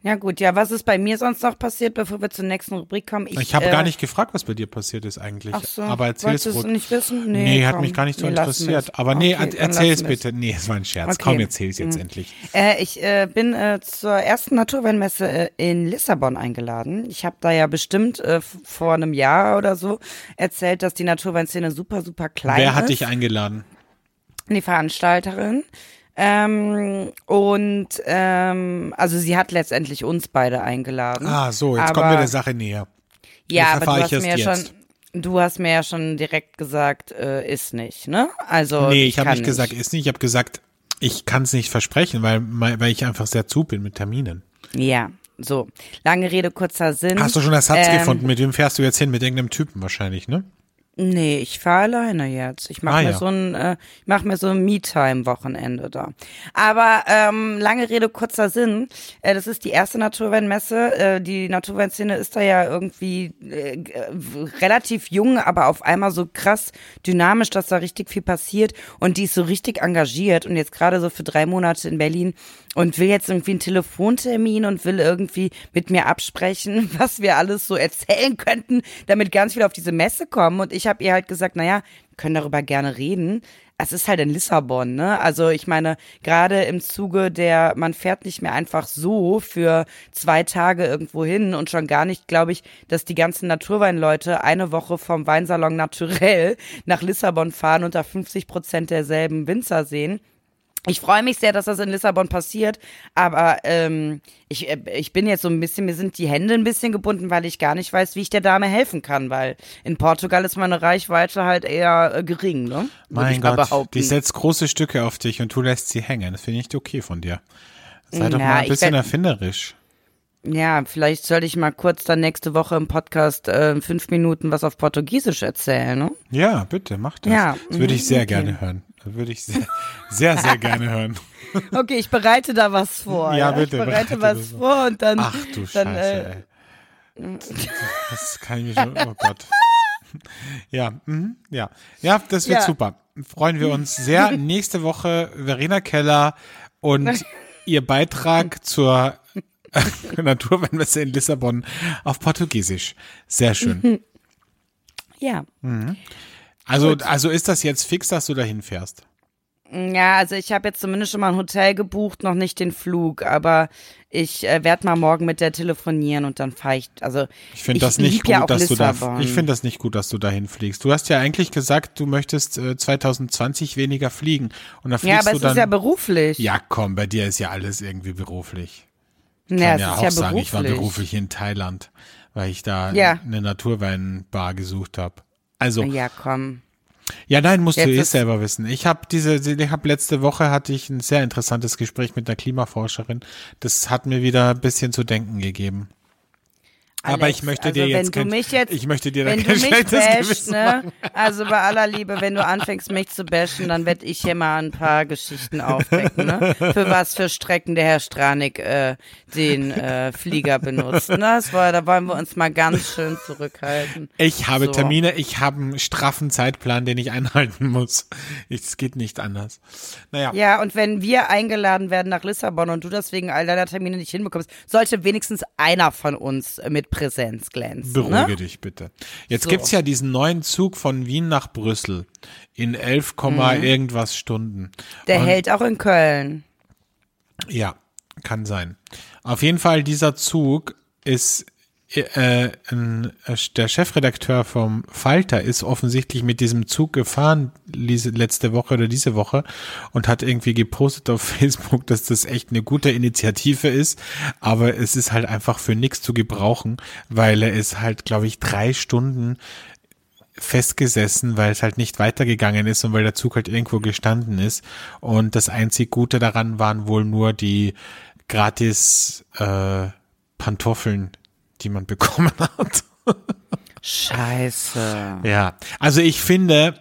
Ja gut, ja, was ist bei mir sonst noch passiert, bevor wir zur nächsten Rubrik kommen? Ich, habe äh, gar nicht gefragt, was bei dir passiert ist eigentlich. Ach so, aber erzähl's wolltest du ruhig. nicht wissen? Nee, Nee, hat komm, mich gar nicht so interessiert. es. Aber nee, Okay, dann erzähl's bitte. Nee, es war ein Scherz. Okay. Komm, erzähl's jetzt endlich. Äh, ich äh, bin äh, zur ersten Naturweinmesse äh, in Lissabon eingeladen. Ich habe da ja bestimmt äh, vor einem Jahr oder so erzählt, dass die Naturweinszene super, super klein Wer ist. hat dich eingeladen? Die Veranstalterin. Ähm, und ähm, also sie hat letztendlich uns beide eingeladen. Ah, so, jetzt aber, kommen wir der Sache näher. Ja, aber du hast ich mir schon, du hast mir ja schon direkt gesagt, äh, ist nicht, ne? Also Nee, ich habe kann nicht gesagt, ist nicht. Ich habe gesagt, ich kann es nicht versprechen, weil, weil ich einfach sehr zu bin mit Terminen. Ja, so. Lange Rede, kurzer Sinn. Hast du schon Ersatz Ähm, gefunden? Mit wem fährst du jetzt hin? Mit irgendeinem Typen wahrscheinlich, ne? Nee, ich fahre alleine jetzt. Ich mache Ah, mir ja. so ein, äh, ich mach mir so ein Me-Time-Wochenende da. Aber ähm, lange Rede, kurzer Sinn. Äh, das ist die erste Naturweinmesse. Äh, die Naturweinszene ist da ja irgendwie äh, relativ jung, aber auf einmal so krass dynamisch, dass da richtig viel passiert. Und die ist so richtig engagiert und jetzt gerade so für drei Monate in Berlin und will jetzt irgendwie einen Telefontermin und will irgendwie mit mir absprechen, was wir alles so erzählen könnten, damit ganz viele auf diese Messe kommen. Und ich habe ihr halt gesagt, naja, können darüber gerne reden. Es ist halt in Lissabon, ne? Also ich meine, gerade im Zuge der, man fährt nicht mehr einfach so für zwei Tage irgendwo hin und schon gar nicht, glaube ich, dass die ganzen Naturweinleute eine Woche vom Weinsalon Naturell nach Lissabon fahren und da 50 Prozent derselben Winzer sehen. Ich freue mich sehr, dass das in Lissabon passiert, aber ähm, ich, äh, ich bin jetzt so ein bisschen, mir sind die Hände ein bisschen gebunden, weil ich gar nicht weiß, wie ich der Dame helfen kann, weil in Portugal ist meine Reichweite halt eher äh, gering, ne? Würde Mein Gott, die setzt große Stücke auf dich und du lässt sie hängen. Das finde ich okay von dir. Sei doch Ja, mal ein bisschen erfinderisch. Ja, vielleicht sollte ich mal kurz dann nächste Woche im Podcast äh, fünf Minuten was auf Portugiesisch erzählen, ne? Ja, bitte, mach das. Ja, das würde ich mhm, sehr okay. gerne hören. Würde ich sehr, sehr, sehr gerne hören. Okay, ich bereite da was vor. Ja, Ja, bitte, Ich bereite bereite was vor. und dann. Ach du dann, Scheiße, äh. Das kann ich mir schon, oh Gott. Ja, mhm, ja. Ja, das wird Ja. super. Freuen wir uns sehr. Nächste Woche Verena Keller und ihr Beitrag zur Naturweinmesse in Lissabon auf Portugiesisch. Sehr schön. Ja. Also, also ist das jetzt fix, dass du dahin fährst? Ja, also ich habe jetzt zumindest schon mal ein Hotel gebucht, noch nicht den Flug, aber ich äh, werde mal morgen mit der telefonieren und dann fahre ich, also Ich finde das nicht gut, ja dass du da, Lissabon. ich finde das nicht gut, dass du dahin fliegst. Du hast ja eigentlich gesagt, du möchtest äh, 2020 weniger fliegen und da fliegst Ja, aber du es dann. ist ja beruflich. ja, komm, bei dir ist ja alles irgendwie beruflich. ja, kann es ja ist auch ja sagen, beruflich. ich war beruflich in Thailand, weil ich da Ja. eine Naturweinbar gesucht habe. Also, ja, Ja, komm. nein, musst du Jetzt eh ist- selber wissen. Ich habe diese, ich habe letzte Woche hatte ich ein sehr interessantes Gespräch mit einer Klimaforscherin. Das hat mir wieder ein bisschen zu denken gegeben. Aber Alex, ich möchte also dir jetzt wenn du mich jetzt, ich möchte dir wenn du mich Gewissen ne? Also bei aller Liebe, wenn du anfängst, mich zu bashen, dann werd ich hier mal ein paar Geschichten aufdecken, ne? Für was für Strecken der Herr Stranik äh, den äh, Flieger benutzt. Ne? Das war, da wollen wir uns mal ganz schön zurückhalten. Ich habe So. Termine, ich habe einen straffen Zeitplan, den ich einhalten muss. Es geht nicht anders. Naja, Ja, und wenn wir eingeladen werden nach Lissabon und du deswegen all deiner Termine nicht hinbekommst, sollte wenigstens einer von uns äh, mit Präsenz glänzen. beruhige ne? dich bitte. Jetzt So. gibt's ja diesen neuen Zug von Wien nach Brüssel in 11, irgendwas Stunden. Mhm. Der Und- hält auch in Köln. Ja, kann sein. Auf jeden Fall, dieser Zug ist äh, äh, der Chefredakteur vom Falter ist offensichtlich mit diesem Zug gefahren letzte Woche oder diese Woche und hat irgendwie gepostet auf Facebook, dass das echt eine gute Initiative ist, aber es ist halt einfach für nichts zu gebrauchen, weil er ist halt, glaube ich, drei Stunden festgesessen, weil es halt nicht weitergegangen ist und weil der Zug halt irgendwo gestanden ist. Und das einzig Gute daran waren wohl nur die gratis äh, Pantoffeln, die man bekommen hat. Scheiße. Ja, also ich finde,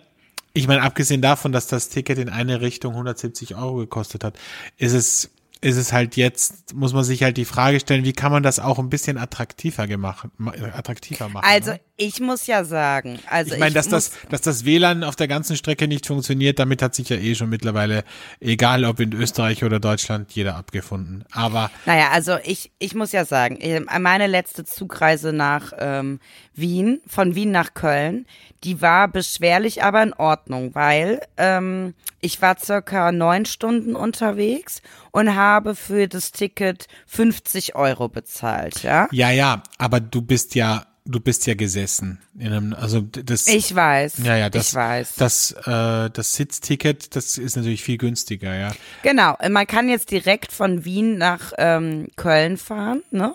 ich meine, abgesehen davon, dass das Ticket in eine Richtung 170 Euro gekostet hat, ist es ist es halt jetzt, muss man sich halt die Frage stellen, wie kann man das auch ein bisschen attraktiver gemacht, attraktiver machen? Also ne? Ich muss ja sagen, also ich meine, dass das, dass das WLAN auf der ganzen Strecke nicht funktioniert, damit hat sich ja eh schon mittlerweile, egal ob in Österreich oder Deutschland, jeder abgefunden. Aber naja, also ich, ich muss ja sagen, ähm, meine letzte Zugreise nach ähm, Wien, von Wien nach Köln, die war beschwerlich, aber in Ordnung, weil ähm, ich war circa neun Stunden unterwegs und habe für das Ticket 50 Euro bezahlt, ja? Ja, ja, aber du bist ja du bist ja gesessen in einem, also das. Ich weiß. Ja, ja, das, ich weiß. Das, äh, das Sitzticket, das ist natürlich viel günstiger, ja. Genau, man kann jetzt direkt von Wien nach ähm, Köln fahren, ne?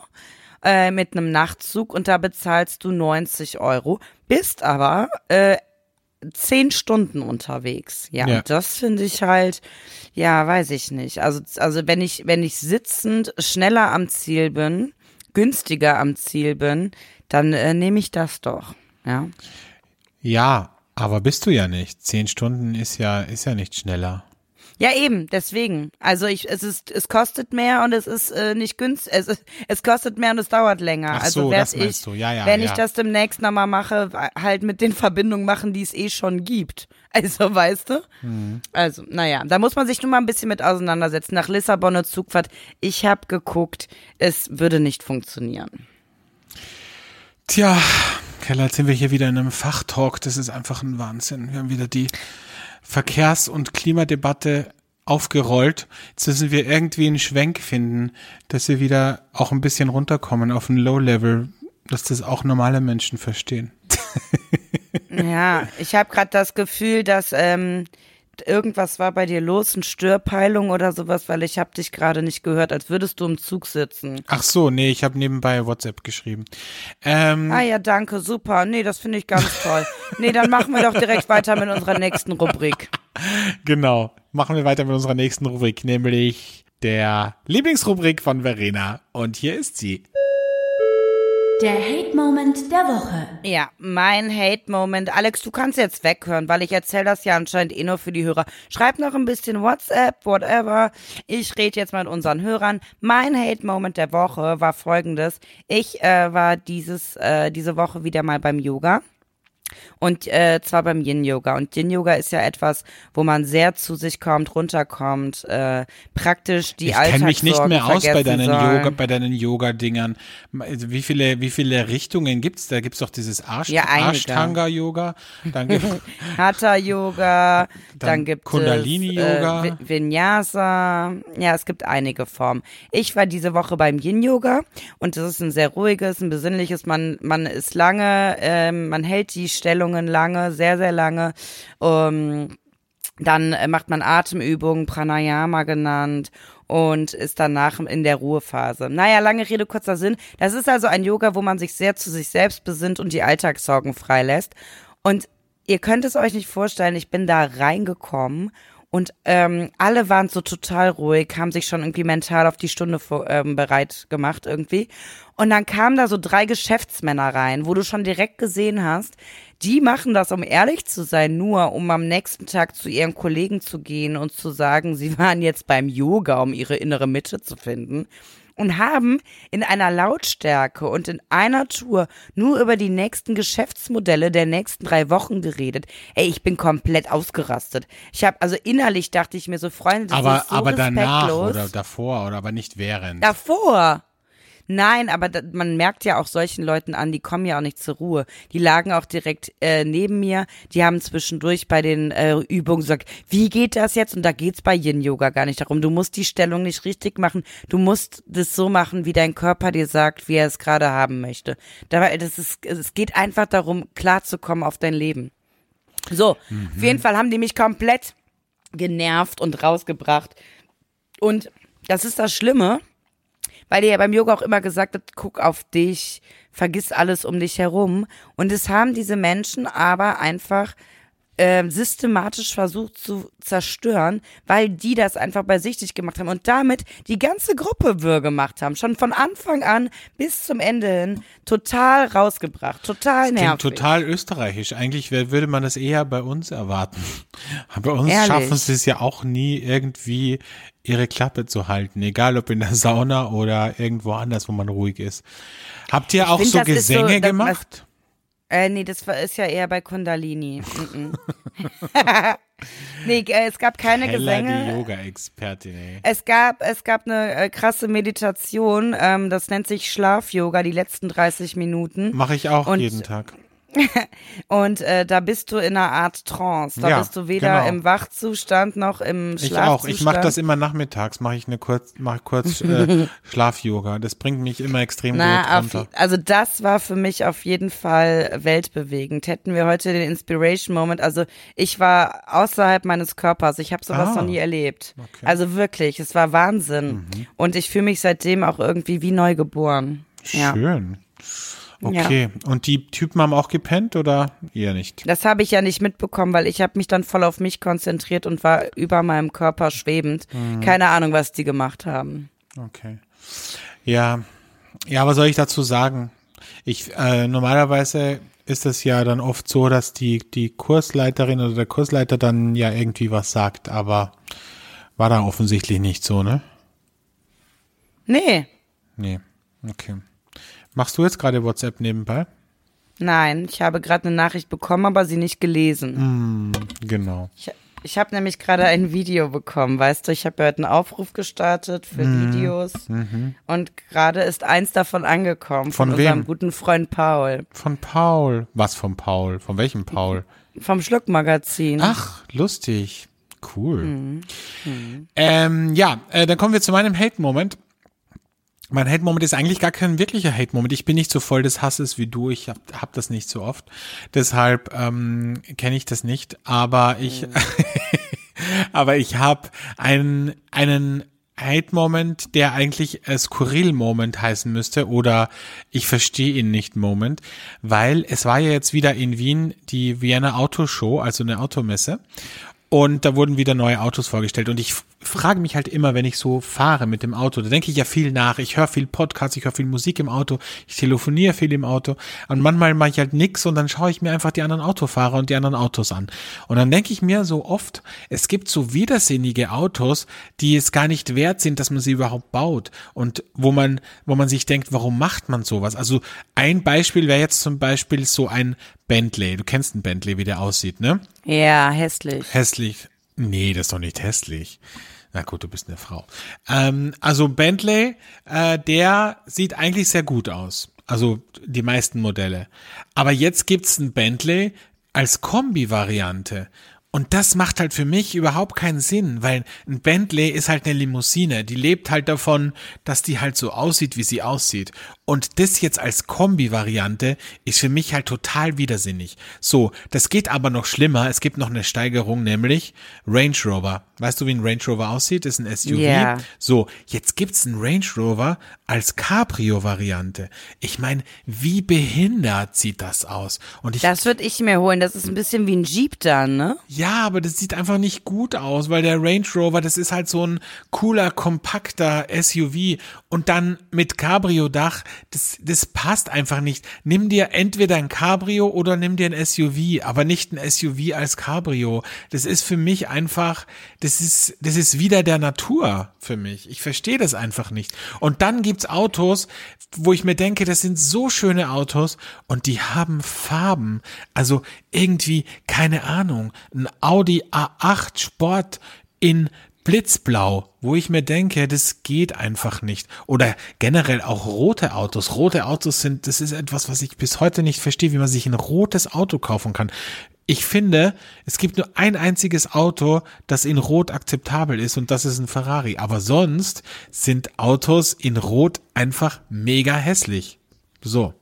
Äh, mit einem Nachtzug und da bezahlst du 90 Euro, bist aber äh, zehn Stunden unterwegs. Ja, ja. und das finde ich halt, ja, weiß ich nicht. Also, also wenn ich, wenn ich sitzend schneller am Ziel bin, günstiger am Ziel bin, dann äh, nehme ich das doch. Ja. Ja, aber bist du ja nicht. Zehn Stunden ist ja, ist ja nicht schneller. Ja, eben, deswegen. Also ich, es ist, es kostet mehr und es ist äh, nicht günstig. Es, es kostet mehr und es dauert länger. Ach also so, werd ich, du. Ja, ja, wenn ja. ich das demnächst nochmal mache, halt mit den Verbindungen machen, die es eh schon gibt. Also, weißt du? Mhm. Also, naja, da muss man sich nur mal ein bisschen mit auseinandersetzen. Nach Lissabon eine Zugfahrt. Ich habe geguckt, es würde nicht funktionieren. Tja, Keller, jetzt sind wir hier wieder in einem Fachtalk. Das ist einfach ein Wahnsinn. Wir haben wieder die Verkehrs- und Klimadebatte aufgerollt. Jetzt müssen wir irgendwie einen Schwenk finden, dass wir wieder auch ein bisschen runterkommen auf ein Low-Level, dass das auch normale Menschen verstehen. ja, ich habe gerade das Gefühl, dass ähm, irgendwas war bei dir los, eine Störpeilung oder sowas, weil ich habe dich gerade nicht gehört, als würdest du im Zug sitzen. Ach so, nee, ich habe nebenbei WhatsApp geschrieben. Ähm, ah ja, danke, super. Nee, das finde ich ganz toll. nee, dann machen wir doch direkt weiter mit unserer nächsten Rubrik. Genau, machen wir weiter mit unserer nächsten Rubrik, nämlich der Lieblingsrubrik von Verena. Und hier ist sie. Der Hate-Moment der Woche. Ja, mein Hate-Moment. Alex, du kannst jetzt weghören, weil ich erzähle das ja anscheinend eh nur für die Hörer. Schreib noch ein bisschen WhatsApp, whatever. Ich rede jetzt mit unseren Hörern. Mein Hate-Moment der Woche war folgendes. Ich äh, war dieses, äh, diese Woche wieder mal beim Yoga. Und äh, zwar beim Yin-Yoga. Und Yin-Yoga ist ja etwas, wo man sehr zu sich kommt, runterkommt, äh, praktisch die Ich kenne mich nicht mehr aus bei deinen. Yoga, bei deinen Yoga-Dingern. Also wie viele, wie viele Richtungen gibt's? Da gibt's doch dieses Arsch, Ja, einige. Ashtanga-Yoga, dann gibt Hatha-Yoga, dann, Dann gibt Kundalini-Yoga. es äh, Vi- Vinyasa. Ja, es gibt einige Formen. Ich war diese Woche beim Yin-Yoga und das ist ein sehr ruhiges, ein besinnliches. Man, man ist lange, ähm, man hält die Stellungen lange, sehr, sehr lange. Ähm, dann äh, macht man Atemübungen, Pranayama genannt und ist danach in der Ruhephase. Naja, lange Rede, kurzer Sinn. Das ist also ein Yoga, wo man sich sehr zu sich selbst besinnt und die Alltagssorgen freilässt. Und ihr könnt es euch nicht vorstellen, ich bin da reingekommen und ähm, alle waren so total ruhig, haben sich schon irgendwie mental auf die Stunde vor, ähm, bereit gemacht irgendwie. Und dann kamen da so drei Geschäftsmänner rein, wo du schon direkt gesehen hast, die machen das, um ehrlich zu sein, nur um am nächsten Tag zu ihren Kollegen zu gehen und zu sagen, sie waren jetzt beim Yoga, um ihre innere Mitte zu finden und haben in einer Lautstärke und in einer Tour nur über die nächsten Geschäftsmodelle der nächsten drei Wochen geredet. Ey, ich bin komplett ausgerastet. Ich habe also innerlich dachte ich mir so, Freunde, das aber, ist so aber danach respektlos. oder davor oder aber nicht während. Davor. Nein, aber da, man merkt ja auch solchen Leuten an, die kommen ja auch nicht zur Ruhe. Die lagen auch direkt äh, neben mir. Die haben zwischendurch bei den äh, Übungen gesagt, wie geht das jetzt? Und da geht's bei Yin Yoga gar nicht darum. Du musst die Stellung nicht richtig machen. Du musst das so machen, wie dein Körper dir sagt, wie er es gerade haben möchte. Dabei, das ist, es geht einfach darum, klarzukommen auf dein Leben. So, mhm. auf jeden Fall haben die mich komplett genervt und rausgebracht. Und das ist das Schlimme weil dir ja beim Yoga auch immer gesagt hat, guck auf dich, vergiss alles um dich herum. Und es haben diese Menschen aber einfach äh, systematisch versucht zu zerstören, weil die das einfach bei sich nicht gemacht haben und damit die ganze Gruppe wirr gemacht haben. Schon von Anfang an bis zum Ende hin total rausgebracht, total das nervig. Total österreichisch. Eigentlich würde man das eher bei uns erwarten. Bei uns Ehrlich? schaffen sie es ja auch nie irgendwie ihre Klappe zu halten, egal ob in der Sauna oder irgendwo anders, wo man ruhig ist. Habt ihr auch find, so Gesänge so, gemacht? Äh, nee, das war, ist ja eher bei Kundalini. nee, äh, es gab keine Hella Gesänge. die Yoga-Expertin, ey. Es gab, es gab eine äh, krasse Meditation, ähm, das nennt sich Schlaf-Yoga, die letzten 30 Minuten. Mache ich auch Und jeden Tag. und äh, da bist du in einer Art Trance. Da ja, bist du weder genau. im Wachzustand noch im Schlafzustand. Ich auch. Ich mache das immer nachmittags. Mache ich eine kurz, mache kurz äh, Schlaf-Yoga. Das bringt mich immer extrem Na, gut runter. Auf, also das war für mich auf jeden Fall weltbewegend. Hätten wir heute den Inspiration Moment. Also ich war außerhalb meines Körpers. Ich habe sowas ah, noch nie erlebt. Okay. Also wirklich, es war Wahnsinn. Mhm. Und ich fühle mich seitdem auch irgendwie wie neu geboren. Schön. Ja. Okay, ja. und die Typen haben auch gepennt oder eher nicht? Das habe ich ja nicht mitbekommen, weil ich habe mich dann voll auf mich konzentriert und war über meinem Körper schwebend. Mhm. Keine Ahnung, was die gemacht haben. Okay. Ja, ja, was soll ich dazu sagen? Ich äh, normalerweise ist es ja dann oft so, dass die die Kursleiterin oder der Kursleiter dann ja irgendwie was sagt, aber war da offensichtlich nicht so, ne? Nee. Nee. Okay. Machst du jetzt gerade WhatsApp nebenbei? Nein, ich habe gerade eine Nachricht bekommen, aber sie nicht gelesen. Mm, genau. Ich, ich habe nämlich gerade ein Video bekommen, weißt du, ich habe ja heute einen Aufruf gestartet für mm, Videos mm und gerade ist eins davon angekommen von, von unserem guten Freund Paul. Von Paul? Was von Paul? Von welchem Paul? Vom Schluckmagazin. Ach, lustig. Cool. Mhm. Ähm, ja, äh, dann kommen wir zu meinem Hate-Moment. Mein Hate-Moment ist eigentlich gar kein wirklicher Hate-Moment. Ich bin nicht so voll des Hasses wie du. Ich hab, hab das nicht so oft. Deshalb ähm, kenne ich das nicht. Aber ich, mhm. aber ich habe einen, einen Hate-Moment, der eigentlich äh, Skurril-Moment heißen müsste oder ich verstehe ihn nicht Moment, weil es war ja jetzt wieder in Wien die Vienna Autoshow, also eine Automesse und da wurden wieder neue Autos vorgestellt. Und ich frage mich halt immer, wenn ich so fahre mit dem Auto, da denke ich ja viel nach. Ich höre viel Podcasts, ich höre viel Musik im Auto, ich telefoniere viel im Auto. Und manchmal mache ich halt nix und dann schaue ich mir einfach die anderen Autofahrer und die anderen Autos an. Und dann denke ich mir so oft, es gibt so widersinnige Autos, die es gar nicht wert sind, dass man sie überhaupt baut. Und wo man, wo man sich denkt, warum macht man sowas? Also ein Beispiel wäre jetzt zum Beispiel so ein Bentley. Du kennst einen Bentley, wie der aussieht, ne? Ja, hässlich. Hässlich. Nee, das ist doch nicht hässlich. Na gut, du bist eine Frau. Ähm, also Bentley, äh, der sieht eigentlich sehr gut aus. Also die meisten Modelle. Aber jetzt gibt's einen Bentley als Kombi-Variante. Und das macht halt für mich überhaupt keinen Sinn, weil ein Bentley ist halt eine Limousine. Die lebt halt davon, dass die halt so aussieht, wie sie aussieht. Und das jetzt als Kombi-Variante ist für mich halt total widersinnig. So, das geht aber noch schlimmer. Es gibt noch eine Steigerung, nämlich Range Rover. Weißt du, wie ein Range Rover aussieht? Das ist ein SUV. Yeah. So, jetzt gibt's einen Range Rover als Cabrio-Variante. Ich meine, wie behindert sieht das aus? Und ich, das würde ich mir holen. Das ist ein bisschen wie ein Jeep dann, ne? Ja, aber das sieht einfach nicht gut aus, weil der Range Rover, das ist halt so ein cooler, kompakter SUV und dann mit Cabrio-Dach, das, das passt einfach nicht. Nimm dir entweder ein Cabrio oder nimm dir ein SUV, aber nicht ein SUV als Cabrio. Das ist für mich einfach, das ist, das ist wieder der Natur für mich. Ich verstehe das einfach nicht. Und dann gibt's Autos, wo ich mir denke, das sind so schöne Autos und die haben Farben. Also irgendwie, keine Ahnung, ein Audi A8 Sport in blitzblau, wo ich mir denke, das geht einfach nicht. Oder generell auch rote Autos. Rote Autos sind, das ist etwas, was ich bis heute nicht verstehe, wie man sich ein rotes Auto kaufen kann. Ich finde, es gibt nur ein einziges Auto, das in Rot akzeptabel ist und das ist ein Ferrari. Aber sonst sind Autos in Rot einfach mega hässlich. So.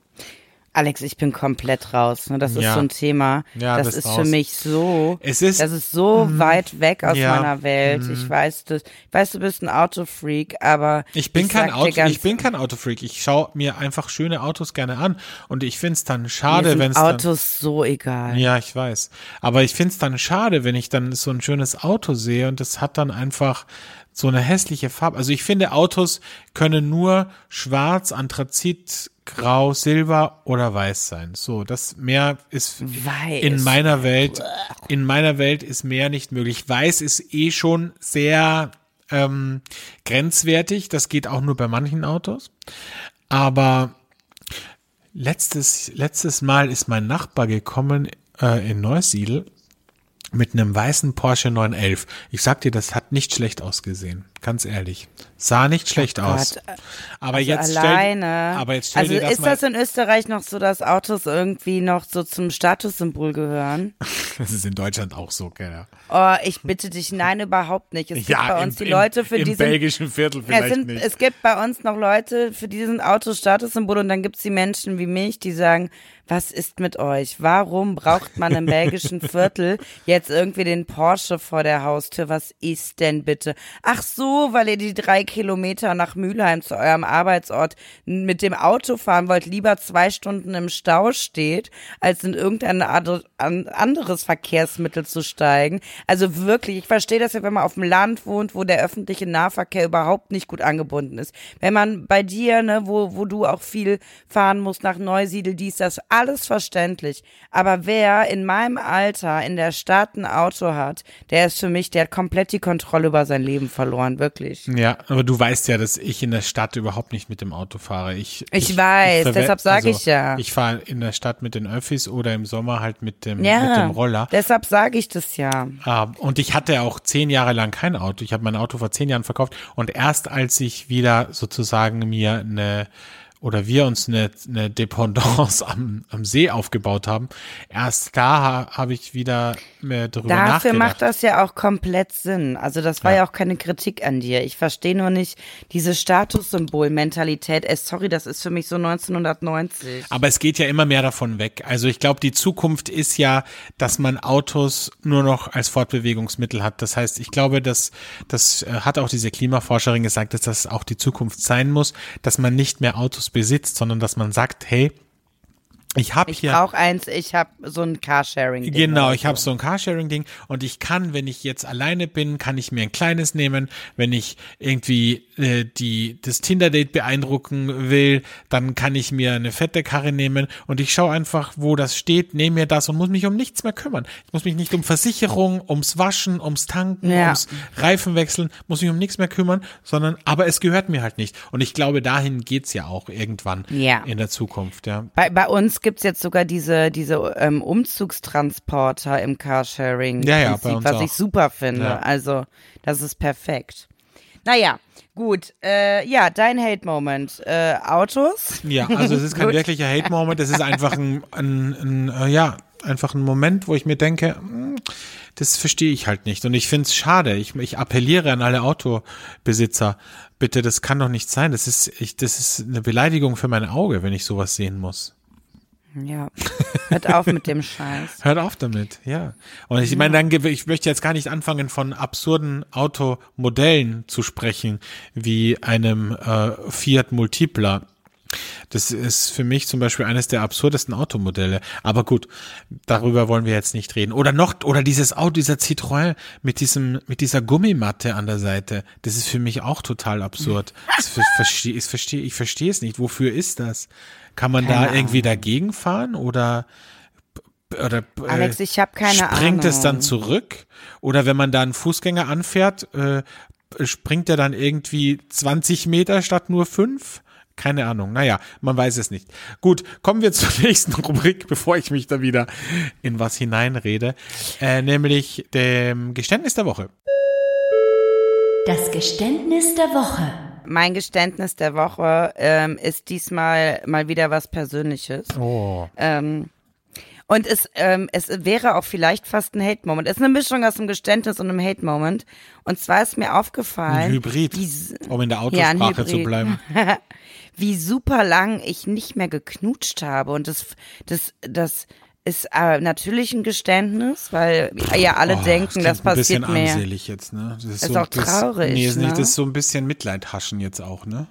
Alex, ich bin komplett raus. Ne? Das ist Ja. so ein Thema. Ja, das ist raus. für mich so. Es ist- das ist so weit weg aus Ja. Meiner Welt. Ich weiß, du, ich weiß, du bist ein Autofreak, aber Ich bin kein sag dir Auto, ganz- ich bin kein Autofreak. Ich schaue mir einfach schöne Autos gerne an und ich find's dann mir schade, wenn es dann Autos so egal. Ja, ich weiß. Aber ich find's dann schade, wenn ich dann so ein schönes Auto sehe und das hat dann einfach so eine hässliche Farbe. Also ich finde, Autos können nur schwarz, Anthrazit, grau, silber oder weiß sein. So, das mehr ist Weiß. in meiner Welt, in meiner Welt ist mehr nicht möglich. Weiß ist eh schon sehr ähm, grenzwertig. Das geht auch nur bei manchen Autos. Aber letztes, letztes Mal ist mein Nachbar gekommen äh, in Neusiedl mit einem weißen Porsche 911. Ich sag dir, das hat nicht schlecht ausgesehen. Ganz ehrlich. Sah nicht schlecht aus. Gott. Aber Also jetzt alleine. stell, aber jetzt stell also das ist das in Österreich noch so, dass Autos irgendwie noch so zum Statussymbol gehören? das ist in Deutschland auch so, gell? Oh, ich bitte dich, nein, überhaupt nicht. Es gibt bei uns im, die Leute, für im, die im sind belgischen Viertel Es, vielleicht sind, nicht. es gibt bei uns noch Leute, für die sind Autos Statussymbol und dann gibt's die Menschen wie mich, die sagen, was ist mit euch? Warum braucht man im belgischen Viertel jetzt irgendwie den Porsche vor der Haustür? Was ist denn bitte? Ach so, weil ihr die drei Kilometer nach Mülheim zu eurem Arbeitsort mit dem Auto fahren wollt, lieber zwei Stunden im Stau steht, als in irgendein anderes Verkehrsmittel zu steigen. Also wirklich, ich verstehe das ja, wenn man auf dem Land wohnt, wo der öffentliche Nahverkehr überhaupt nicht gut angebunden ist. Wenn man bei dir, ne, wo, wo du auch viel fahren musst nach Neusiedl, dies, das, alles verständlich. Aber wer in meinem Alter in der Stadt ein Auto hat, der ist für mich, der hat komplett die Kontrolle über sein Leben verloren, wirklich. Ja, aber du weißt ja, dass ich in der Stadt überhaupt nicht mit dem Auto fahre. Ich, Ich weiß, verwe- deshalb sag ich ja. Ich fahre in der Stadt mit den Öffis oder im Sommer halt mit dem, mit Ja, dem Roller. deshalb sage ich das ja. Ah, und ich hatte auch zehn Jahre lang kein Auto. Ich habe mein Auto vor zehn Jahren verkauft. Und erst als ich wieder sozusagen mir eine oder wir uns eine, eine Dependance am, am See aufgebaut haben, erst da ha, habe ich wieder mehr darüber Dafür nachgedacht. macht das ja auch komplett Sinn. Also das war ja, auch keine Kritik an dir. Ich verstehe nur nicht diese Statussymbol-Mentalität. Ey, sorry, das ist für mich so 1990. Aber es geht ja immer mehr davon weg. Also ich glaube, die Zukunft ist ja, dass man Autos nur noch als Fortbewegungsmittel hat. Das heißt, ich glaube, dass das äh, hat auch diese Klimaforscherin gesagt, dass das auch die Zukunft sein muss, dass man nicht mehr Autos besitzt, sondern dass man sagt, hey, ich habe Ich hier brauche eins, ich habe so ein Carsharing. Genau, ich habe so ein Carsharing-Ding und ich kann, wenn ich jetzt alleine bin, kann ich mir ein kleines nehmen. Wenn ich irgendwie äh, die das Tinder-Date beeindrucken will, dann kann ich mir eine fette Karre nehmen und ich schaue einfach, wo das steht, nehme mir das und muss mich um nichts mehr kümmern. Ich muss mich nicht um Versicherung, ums Waschen, ums Tanken, Ja. ums Reifenwechseln, muss mich um nichts mehr kümmern, sondern aber es gehört mir halt nicht. Und ich glaube, dahin geht's ja auch irgendwann Ja. in der Zukunft, ja. Bei, bei uns gibt's jetzt sogar diese, diese ähm, Umzugstransporter im Carsharing. Ja, ja, Prinzip, was auch. ich super finde. Ja. Also, das ist perfekt. Naja, gut. Äh, ja, dein Hate-Moment. Äh, Autos? Ja, also es ist kein wirklicher Hate-Moment, es ist einfach ein, ein, ein äh, ja, einfach ein Moment, wo ich mir denke, hm, das verstehe ich halt nicht. Und ich finde es schade. Ich, ich appelliere an alle Autobesitzer, bitte, das kann doch nicht sein. Das ist, ich, das ist eine Beleidigung für mein Auge, wenn ich sowas sehen muss. Ja. Hört auf mit dem Scheiß. Hört auf damit, ja. Und ich meine, dann, ich möchte jetzt gar nicht anfangen, von absurden Automodellen zu sprechen, wie einem äh, Fiat Multipla. Das ist für mich zum Beispiel eines der absurdesten Automodelle. Aber gut, darüber wollen wir jetzt nicht reden. Oder noch, oder dieses Auto, dieser Citroën mit diesem, mit dieser Gummimatte an der Seite. Das ist für mich auch total absurd. Verstehe, ich verstehe, ich verstehe es nicht. Wofür ist das? Kann man da Keine irgendwie dagegen fahren oder oder äh, Alex, ich hab keine springt es dann Ahnung. zurück oder wenn man da einen Fußgänger anfährt, äh, springt er dann irgendwie 20 Meter statt nur fünf? Keine Ahnung. Naja, man weiß es nicht. Gut, kommen wir zur nächsten Rubrik, bevor ich mich da wieder in was hineinrede, äh, nämlich dem Geständnis der Woche. Das Geständnis der Woche. Mein Geständnis der Woche ähm, ist diesmal mal wieder was Persönliches. Oh. Ähm, und es, ähm, es wäre auch vielleicht fast ein Hate-Moment. Es ist eine Mischung aus einem Geständnis und einem Hate-Moment. Und zwar ist mir aufgefallen, Ein Hybrid, um in der Ja, Autosprache zu Hybrid. bleiben. wie super lang ich nicht mehr geknutscht habe. Und das, das, das ist äh, natürlich ein Geständnis, weil ja alle Oh, denken, das, ein bisschen passiert mehr. armselig jetzt, ne? Das ist, Ist so, auch traurig, Das, nee, ist nicht, ne? das ist so ein bisschen Mitleidhaschen jetzt auch, ne?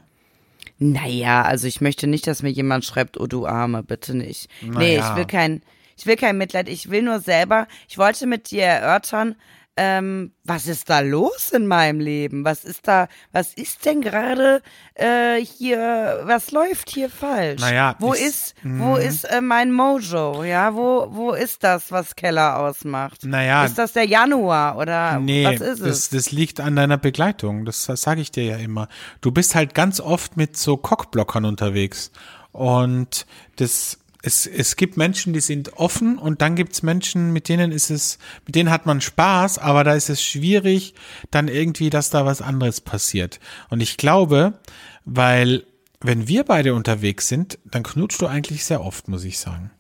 Naja, also ich möchte nicht, dass mir jemand schreibt, oh du Arme, bitte nicht. Nee, Naja. ich will kein, ich will kein Mitleid, ich will nur selber, ich wollte mit dir erörtern, ähm, was ist da los in meinem Leben? Was ist da, was ist denn gerade äh, hier, was läuft hier falsch? Naja, wo ich- ist, wo ist äh, mein Mojo? Ja, wo, wo ist das, was Keller ausmacht? Naja. Ist das der Januar oder Nee, was ist das, es? das liegt an deiner Begleitung. Das, das sage ich dir ja immer. Du bist halt ganz oft mit so Cockblockern unterwegs. Und das, es, es gibt Menschen, die sind offen und dann gibt's Menschen, mit denen ist es, mit denen hat man Spaß, aber da ist es schwierig, dann irgendwie, dass da was anderes passiert. Und ich glaube, weil wenn wir beide unterwegs sind, dann knutschst du eigentlich sehr oft, muss ich sagen.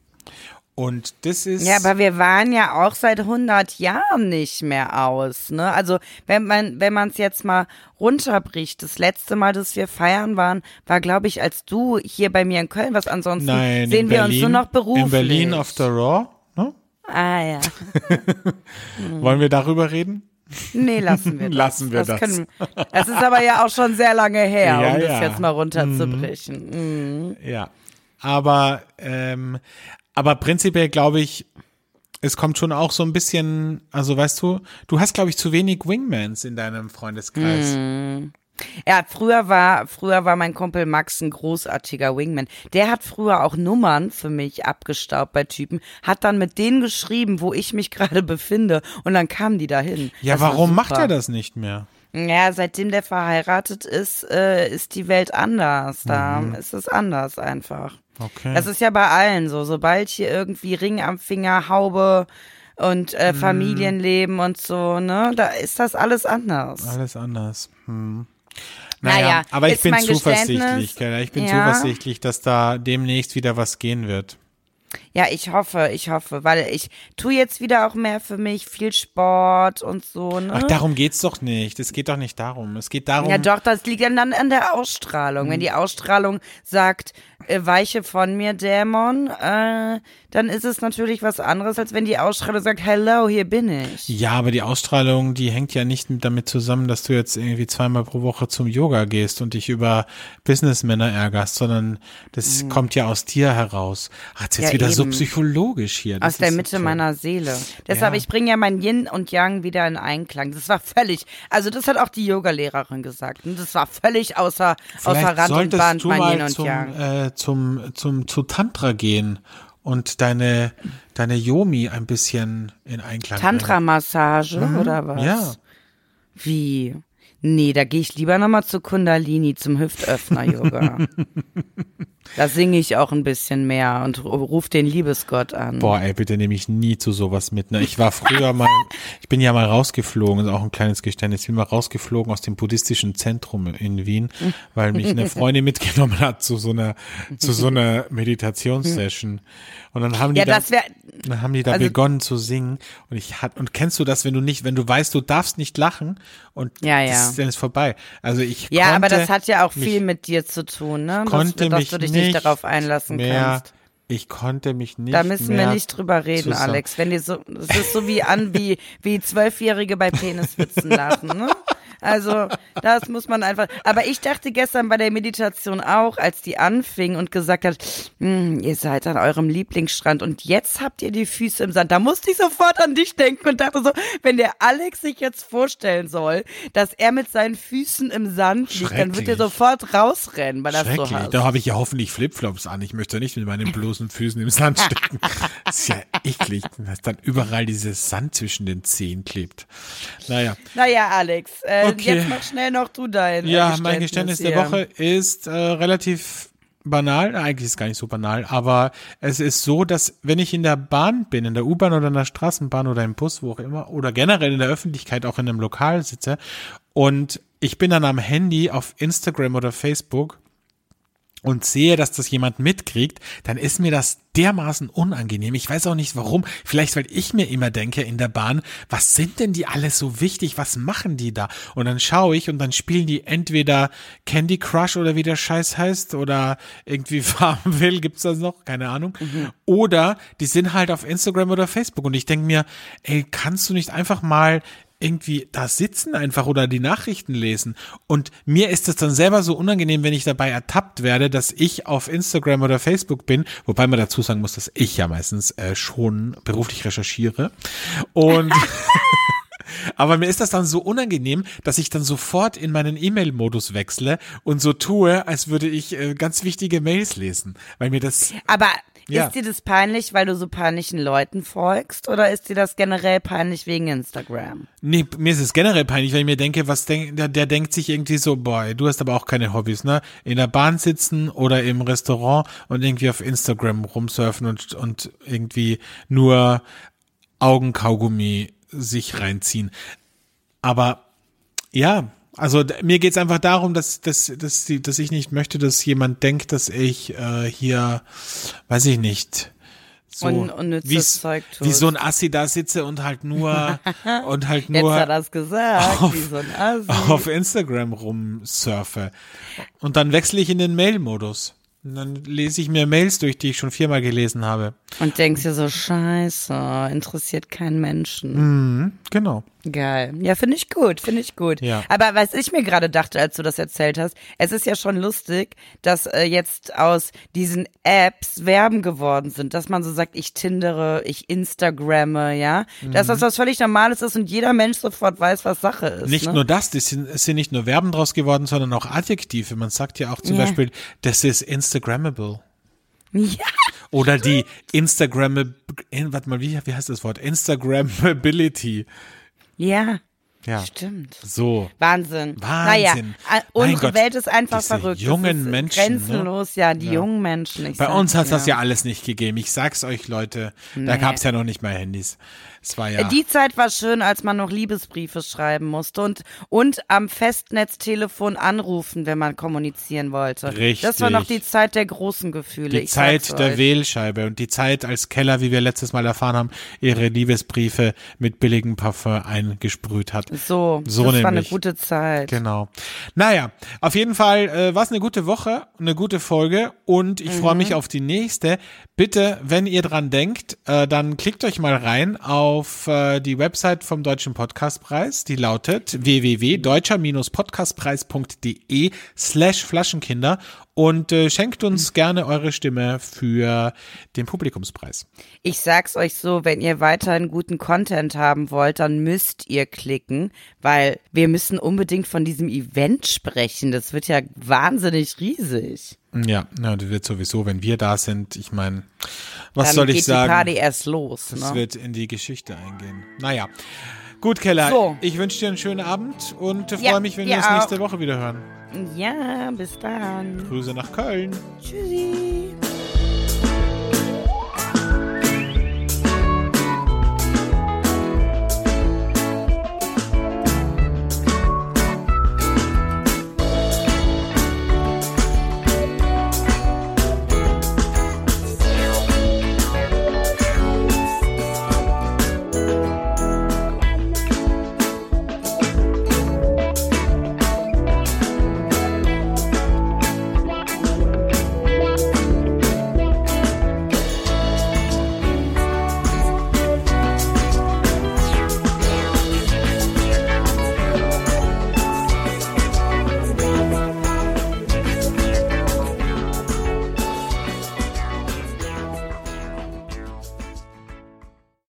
Und das ist. Ja, aber wir waren ja auch seit 100 Jahren nicht mehr aus, ne? Also, wenn man wenn man es jetzt mal runterbricht, das letzte Mal, dass wir feiern waren, war glaube ich, als du hier bei mir in Köln warst. Ansonsten Nein, sehen wir Berlin, uns nur noch beruflich. In Berlin auf der Raw. Ne? Ah ja. Wollen wir darüber reden? Nee, lassen wir das. Lassen wir das. Können, das ist aber ja auch schon sehr lange her, Ja, um das ja. jetzt mal runterzubrechen. Mhm. Ja. Aber, ähm, aber prinzipiell glaube ich, es kommt schon auch so ein bisschen, also weißt du, du hast, glaube ich, zu wenig Wingmans in deinem Freundeskreis. Mhm. Ja, früher war, früher war mein Kumpel Max ein großartiger Wingman. Der hat früher auch Nummern für mich abgestaubt bei Typen, hat dann mit denen geschrieben, wo ich mich gerade befinde und dann kamen die dahin. Ja, Das war warum macht er das nicht mehr? Ja, seitdem der verheiratet ist, äh, ist die Welt anders. Da Mhm. ist es anders einfach. Okay. Das ist ja bei allen so. Sobald hier irgendwie Ring am Finger, Haube und äh, Familienleben und so, ne, da ist das alles anders. Alles anders. Hm. Naja, Naja, aber ich bin zuversichtlich, Keller. Ich bin Ja. zuversichtlich, dass da demnächst wieder was gehen wird. Ja, ich hoffe, ich hoffe, weil ich tu jetzt wieder auch mehr für mich, viel Sport und so, ne? Ach, darum geht's doch nicht. Es geht doch nicht darum. Es geht darum. ja, doch, das liegt dann an der Ausstrahlung. Mhm. Wenn die Ausstrahlung sagt, äh, weiche von mir, Dämon, äh, dann ist es natürlich was anderes, als wenn die Ausstrahlung sagt, hello, hier bin ich. Ja, aber die Ausstrahlung, die hängt ja nicht mit damit zusammen, dass du jetzt irgendwie zweimal pro Woche zum Yoga gehst und dich über Businessmänner ärgerst, sondern das kommt ja aus dir heraus. Ach, jetzt. Ja, wieder so eben. psychologisch hier. Das Aus der so Mitte toll. meiner Seele. Deshalb, Ja. ich bringe ja mein Yin und Yang wieder in Einklang. Das war völlig, also das hat auch die Yogalehrerin gesagt. Und das war völlig außer, außer Vielleicht Rand und Band, mein Yin und zum, Yang. äh, zum, zum, zu Tantra gehen und deine, deine Yomi ein bisschen in Einklang. Tantra-Massage oder was? Mhm. Ja. Wie? Nee, da gehe ich lieber nochmal zu Kundalini, zum Hüftöffner-Yoga. da singe ich auch ein bisschen mehr und ru- ruf den Liebesgott an. Boah, ey, bitte nehme ich nie zu sowas mit. Ne? Ich war früher mal, ich bin ja mal rausgeflogen, ist auch ein kleines Geständnis, ich bin mal rausgeflogen aus dem buddhistischen Zentrum in Wien, weil mich eine Freundin mitgenommen hat zu so einer, zu so einer Meditationssession. Und dann haben die Ja, da, wär- dann haben die da also- begonnen zu singen. Und ich hat, und kennst du das, wenn du nicht, wenn du weißt, du darfst nicht lachen und Ja, ja. das ist, dann ist vorbei. Also ich Ja, aber das hat ja auch viel mit dir zu tun, ne? konnte dass, dass mich du dich nicht darauf einlassen mehr, kannst. Ich konnte mich nicht Da müssen wir nicht drüber reden, zusammen- Alex. Wenn dir so, das ist so wie an, wie, wie Zwölfjährige bei Peniswitzen lachen, ne? Also, das muss man einfach. Aber ich dachte gestern bei der Meditation auch, als die anfing und gesagt hat, "Hm, ihr seid an eurem Lieblingsstrand und jetzt habt ihr die Füße im Sand. Da musste ich sofort an dich denken und dachte so, wenn der Alex sich jetzt vorstellen soll, dass er mit seinen Füßen im Sand liegt, dann wird er sofort rausrennen, weil das so hasst. Da habe ich ja hoffentlich Flipflops an. Ich möchte nicht mit meinen bloßen Füßen im Sand stecken. Das ist ja eklig, dass dann überall dieses Sand zwischen den Zehen klebt. Naja. Naja, Alex, äh, Okay. jetzt mach schnell noch du dein. äh, Ja, mein Geständnis der hier. Woche ist äh, relativ banal. Eigentlich ist es gar nicht so banal, aber es ist so, dass wenn ich in der Bahn bin, in der U-Bahn oder in der Straßenbahn oder im Bus, wo auch immer, oder generell in der Öffentlichkeit, auch in einem Lokal sitze und ich bin dann am Handy auf Instagram oder Facebook und sehe, dass das jemand mitkriegt, dann ist mir das dermaßen unangenehm. Ich weiß auch nicht warum. Vielleicht, weil ich mir immer denke in der Bahn, was sind denn die alles so wichtig? Was machen die da? Und dann schaue ich und dann spielen die entweder Candy Crush oder wie der Scheiß heißt oder irgendwie Farmville, gibt's das noch? Keine Ahnung. Oder die sind halt auf Instagram oder Facebook und ich denke mir, ey, kannst du nicht einfach mal irgendwie da sitzen einfach oder die Nachrichten lesen. Und mir ist es dann selber so unangenehm, wenn ich dabei ertappt werde, dass ich auf Instagram oder Facebook bin, wobei man dazu sagen muss, dass ich ja meistens äh, schon beruflich recherchiere. Und aber mir ist das dann so unangenehm, dass ich dann sofort in meinen E-Mail-Modus wechsle und so tue, als würde ich äh, ganz wichtige Mails lesen, weil mir das Aber Ja. ist dir das peinlich, weil du so peinlichen Leuten folgst oder ist dir das generell peinlich wegen Instagram? Nee, mir ist es generell peinlich, weil ich mir denke, was denk, der, der denkt sich irgendwie so, boy, du hast aber auch keine Hobbys, ne? In der Bahn sitzen oder im Restaurant und irgendwie auf Instagram rumsurfen und, und irgendwie nur Augenkaugummi sich reinziehen. Aber ja, also mir geht's einfach darum, dass, dass, dass, die, dass ich nicht möchte, dass jemand denkt, dass ich äh, hier, weiß ich nicht, so Un- unnützes wie's- Zeug tust. wie so ein Assi da sitze und halt nur und halt Jetzt nur hat er das gesagt, auf- wie so ein Assi. auf Instagram rumsurfe. Und dann wechsle ich in den Mail-Modus. Und dann lese ich mir Mails durch, die ich schon viermal gelesen habe. Und denkst dir so, scheiße, interessiert keinen Menschen. Mhm, genau. Geil. Ja, finde ich gut, finde ich gut. Ja. Aber was ich mir gerade dachte, als du das erzählt hast, es ist ja schon lustig, dass äh, jetzt aus diesen Apps Verben geworden sind, dass man so sagt, ich tindere, ich Instagramme, ja. Dass das was völlig Normales ist und jeder Mensch sofort weiß, was Sache ist. Nicht ne? nur das, das sind, es sind nicht nur Verben draus geworden, sondern auch Adjektive. Man sagt ja auch zum Ja. Beispiel, das ist Instagrammable. Ja. Oder die Instagrammable, warte mal, wie, wie heißt das Wort? Instagrammability. Ja. Ja. Stimmt. So. Wahnsinn. Wahnsinn. Naja, unsere Gott, Welt ist einfach verrückt. jungen Menschen, ne? Grenzenlos, ja, die jungen Menschen. Bei uns hat dir. das ja alles nicht gegeben. Ich sag's euch, Leute. Da gab's ja noch nicht mal Handys. Es war ja. Die Zeit war schön, als man noch Liebesbriefe schreiben musste und, und am Festnetztelefon anrufen, wenn man kommunizieren wollte. Richtig. Das war noch die Zeit der großen Gefühle. Die ich Zeit der euch. Wählscheibe und die Zeit, als Keller, wie wir letztes Mal erfahren haben, ihre Liebesbriefe mit billigem Parfum eingesprüht hat. So, So das war eine nämlich. gute Zeit. Genau. Naja, auf jeden Fall äh, war es eine gute Woche, eine gute Folge und ich Mhm. freue mich auf die nächste. Bitte, wenn ihr dran denkt, äh, dann klickt euch mal rein auf äh, die Website vom Deutschen Podcastpreis. Die lautet www.deutscher-podcastpreis.de slash Flaschenkinder und äh, schenkt uns gerne eure Stimme für den Publikumspreis. Ich sag's euch so, wenn ihr weiterhin guten Content haben wollt, dann müsst ihr klicken, weil wir müssen unbedingt von diesem Event sprechen. Das wird ja wahnsinnig riesig. Ja, na, das wird sowieso, wenn wir da sind. Ich meine, was Dann soll ich sagen? die Party erst los. Das Ne? wird in die Geschichte eingehen. Naja. Gut, Keller. So. Ich wünsche dir einen schönen Abend und Ja, freue mich, wenn wir uns nächste. Woche wieder hören. Ja, bis dann. Grüße nach Köln. Tschüssi.